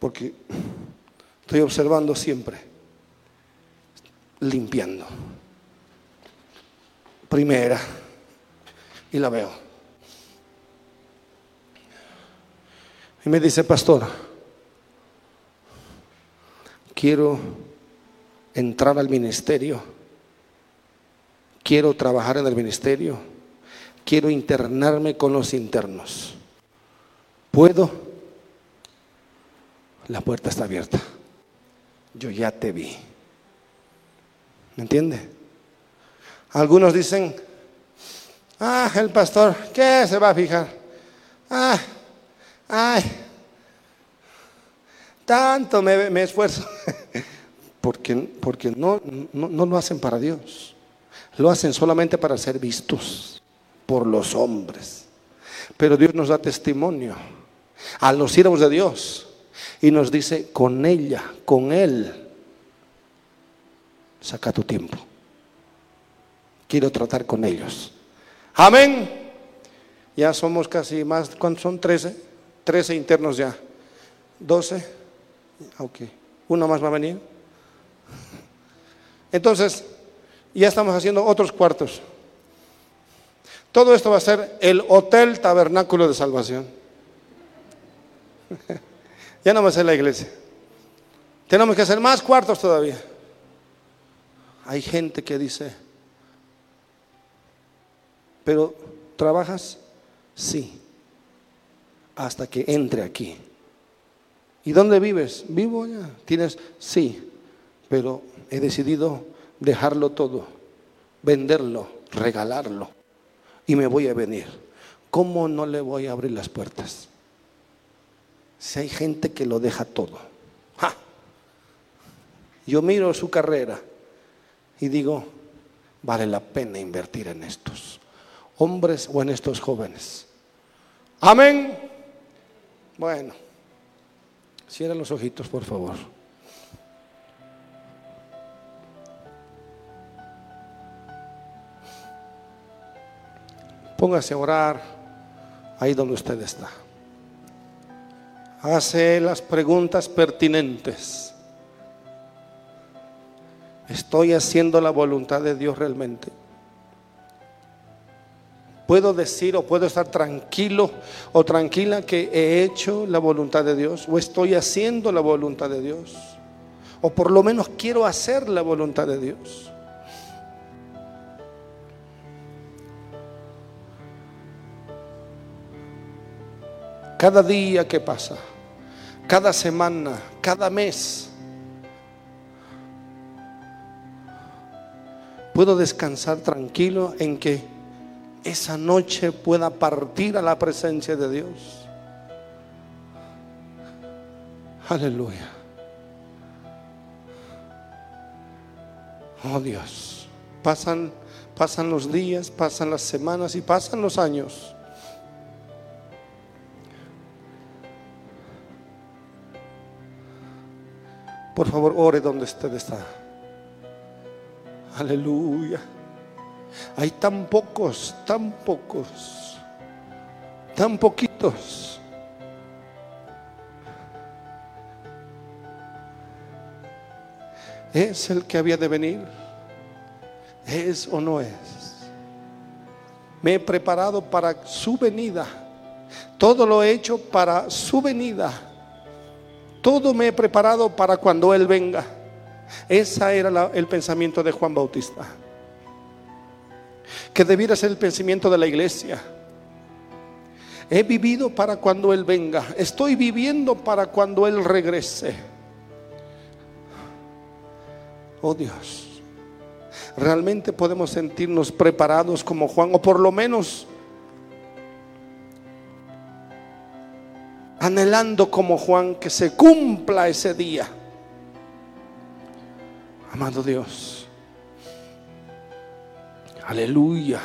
porque Estoy observando siempre, limpiando. Primera, y la veo. Y me dice, pastor, quiero entrar al ministerio, quiero trabajar en el ministerio, quiero internarme con los internos. ¿Puedo? La puerta está abierta yo ya te vi. ¿Me entiende? Algunos dicen, ah, el pastor, ¿qué se va a fijar? Ah, ay, Tanto me, esfuerzo. porque porque no, no, no lo hacen para Dios. Lo hacen solamente para ser vistos por los hombres. Pero Dios nos da testimonio a los siervos de Dios y nos dice, con ella, con Él, saca tu tiempo. Quiero tratar con ellos. Amén. Ya somos casi más, ¿cuántos son? 13. 13 internos ya. 12. Ok. Uno más va a venir. Entonces, ya estamos haciendo otros cuartos. Todo esto va a ser el Hotel Tabernáculo de Salvación. ya no a ser la iglesia. Tenemos que hacer más cuartos todavía. Hay gente que dice, pero ¿trabajas? Sí, hasta que entre aquí. ¿Y dónde vives? Vivo allá. ¿Tienes? Sí, pero he decidido dejarlo todo, venderlo, regalarlo y me voy a venir. ¿Cómo no le voy a abrir las puertas? Si hay gente que lo deja todo. Yo miro su carrera y digo, vale la pena invertir en estos hombres o en estos jóvenes. Amén. Bueno, cierren los ojitos, por favor. Póngase a orar ahí donde usted está. Hace las preguntas pertinentes. ¿Estoy haciendo la voluntad de Dios realmente? ¿Puedo decir o puedo estar tranquilo o tranquila que he hecho la voluntad de Dios? ¿O estoy haciendo la voluntad de Dios? ¿O por lo menos quiero hacer la voluntad de Dios? Cada día que pasa, cada semana, cada mes, puedo descansar tranquilo en que esa noche pueda partir a la presencia de Dios. Aleluya. Oh Dios, pasan pasan los días, pasan las semanas y pasan los años. Por favor, ore donde usted está. Aleluya. Hay tan pocos, tan pocos, tan poquitos. ¿Es el que había de venir? ¿Es o no es? Me he preparado para su venida. Todo lo he hecho para su venida todo me he preparado para cuando Él venga. Ese era el pensamiento de Juan Bautista. Que debiera ser el pensamiento de la iglesia. He vivido para cuando Él venga. Estoy viviendo para cuando Él regrese. Oh Dios. Realmente podemos sentirnos preparados como Juan, o por lo menos anhelando como Juan que se cumpla ese día. Amado Dios. Aleluya.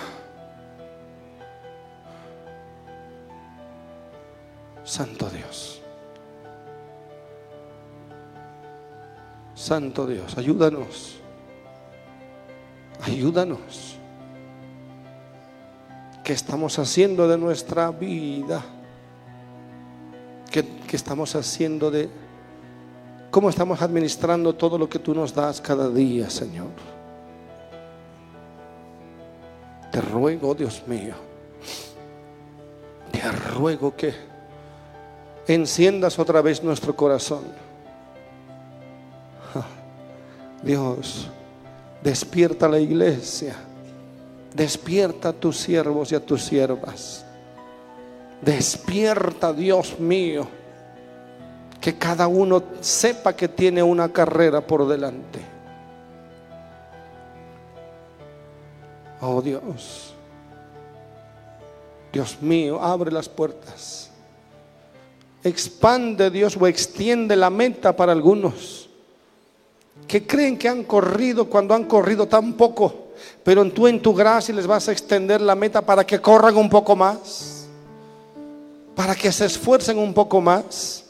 Santo Dios. Santo Dios, ayúdanos. Ayúdanos. ¿Qué estamos haciendo de nuestra vida? Que, estamos haciendo de cómo estamos administrando todo lo que tú nos das cada día, Señor. Te ruego, Dios mío, te ruego que enciendas otra vez nuestro corazón. Dios, despierta la iglesia, despierta a tus siervos y a tus siervas. Despierta, Dios mío, que cada uno sepa que tiene una carrera por delante. Oh Dios, Dios mío, abre las puertas. expande Dios o extiende la meta para algunos que creen que han corrido cuando han corrido tan poco, pero tú en tu gracia les vas a extender la meta para que corran un poco más, para que se esfuercen un poco más,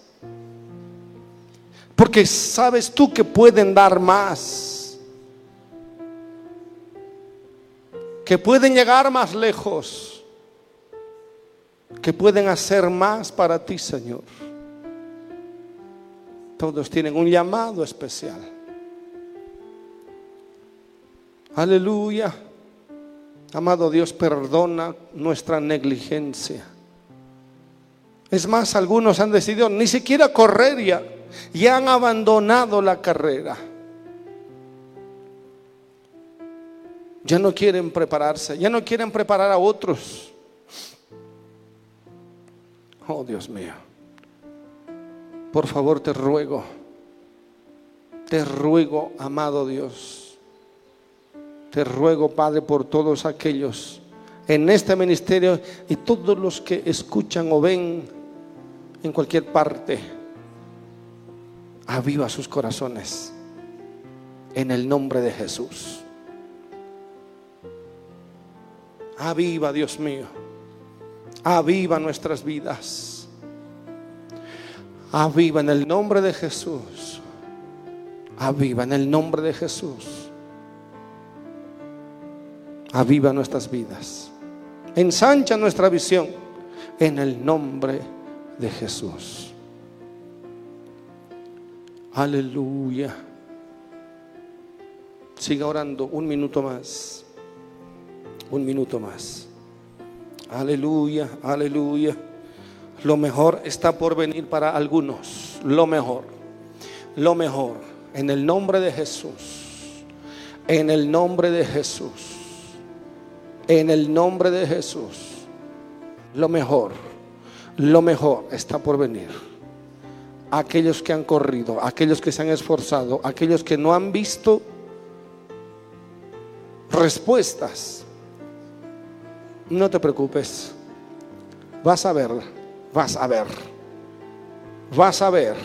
porque sabes tú que pueden dar más, que pueden llegar más lejos, que pueden hacer más para ti, Señor. Todos tienen un llamado especial. Aleluya. Amado Dios, perdona nuestra negligencia. Es más, algunos han decidido ni siquiera correr ya, ya han abandonado la carrera. Ya no quieren prepararse, ya no quieren preparar a otros. Oh Dios mío, por favor te ruego, te ruego, amado Dios te ruego, Padre, por todos aquellos en este ministerio y todos los que escuchan o ven en cualquier parte. Aviva sus corazones en el nombre de Jesús. Aviva, Dios mío. Aviva nuestras vidas. Aviva en el nombre de Jesús. Aviva en el nombre de Jesús aviva nuestras vidas. Ensancha nuestra visión en el nombre de Jesús. Aleluya. Siga orando un minuto más. Un minuto más. Aleluya, aleluya. Lo mejor está por venir para algunos. Lo mejor. Lo mejor. En el nombre de Jesús. En el nombre de Jesús en el nombre de Jesús, lo mejor, lo mejor está por venir. Aquellos que han corrido, aquellos que se han esforzado, aquellos que no han visto respuestas, no te preocupes. Vas a ver, vas a ver, vas a ver.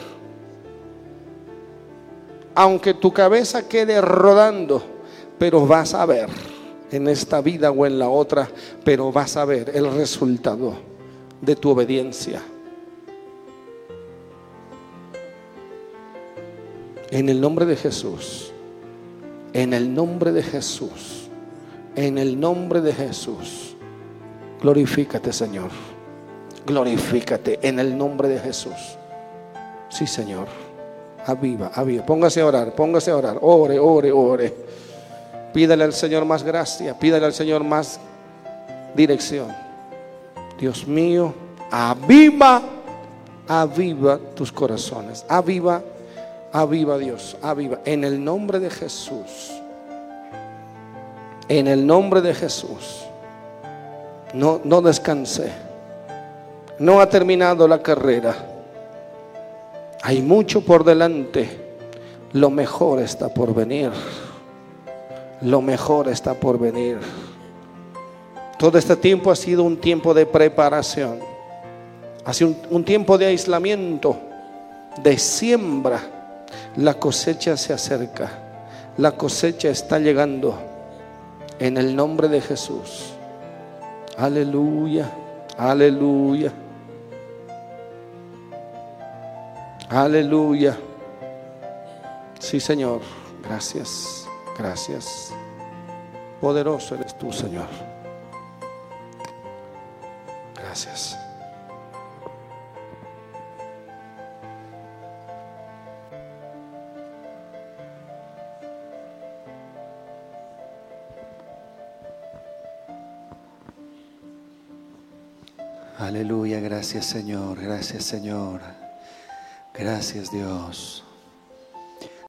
Aunque tu cabeza quede rodando, pero vas a ver en esta vida o en la otra, pero vas a ver el resultado de tu obediencia. En el nombre de Jesús, en el nombre de Jesús, en el nombre de Jesús, glorifícate Señor, glorifícate en el nombre de Jesús. Sí Señor, aviva, aviva, póngase a orar, póngase a orar, ore, ore, ore. Pídale al Señor más gracia, pídale al Señor más dirección. Dios mío, aviva, aviva tus corazones. Aviva, aviva Dios, aviva. En el nombre de Jesús. En el nombre de Jesús. No, no descansé. No ha terminado la carrera. Hay mucho por delante. Lo mejor está por venir lo mejor está por venir. Todo este tiempo ha sido un tiempo de preparación, ha sido un, tiempo de aislamiento, de siembra. La cosecha se acerca, la cosecha está llegando en el nombre de Jesús. Aleluya, aleluya. Aleluya. Sí, Señor. Gracias. Gracias. Poderoso eres tú, Señor. Gracias. Aleluya, gracias Señor, gracias Señor, gracias Dios.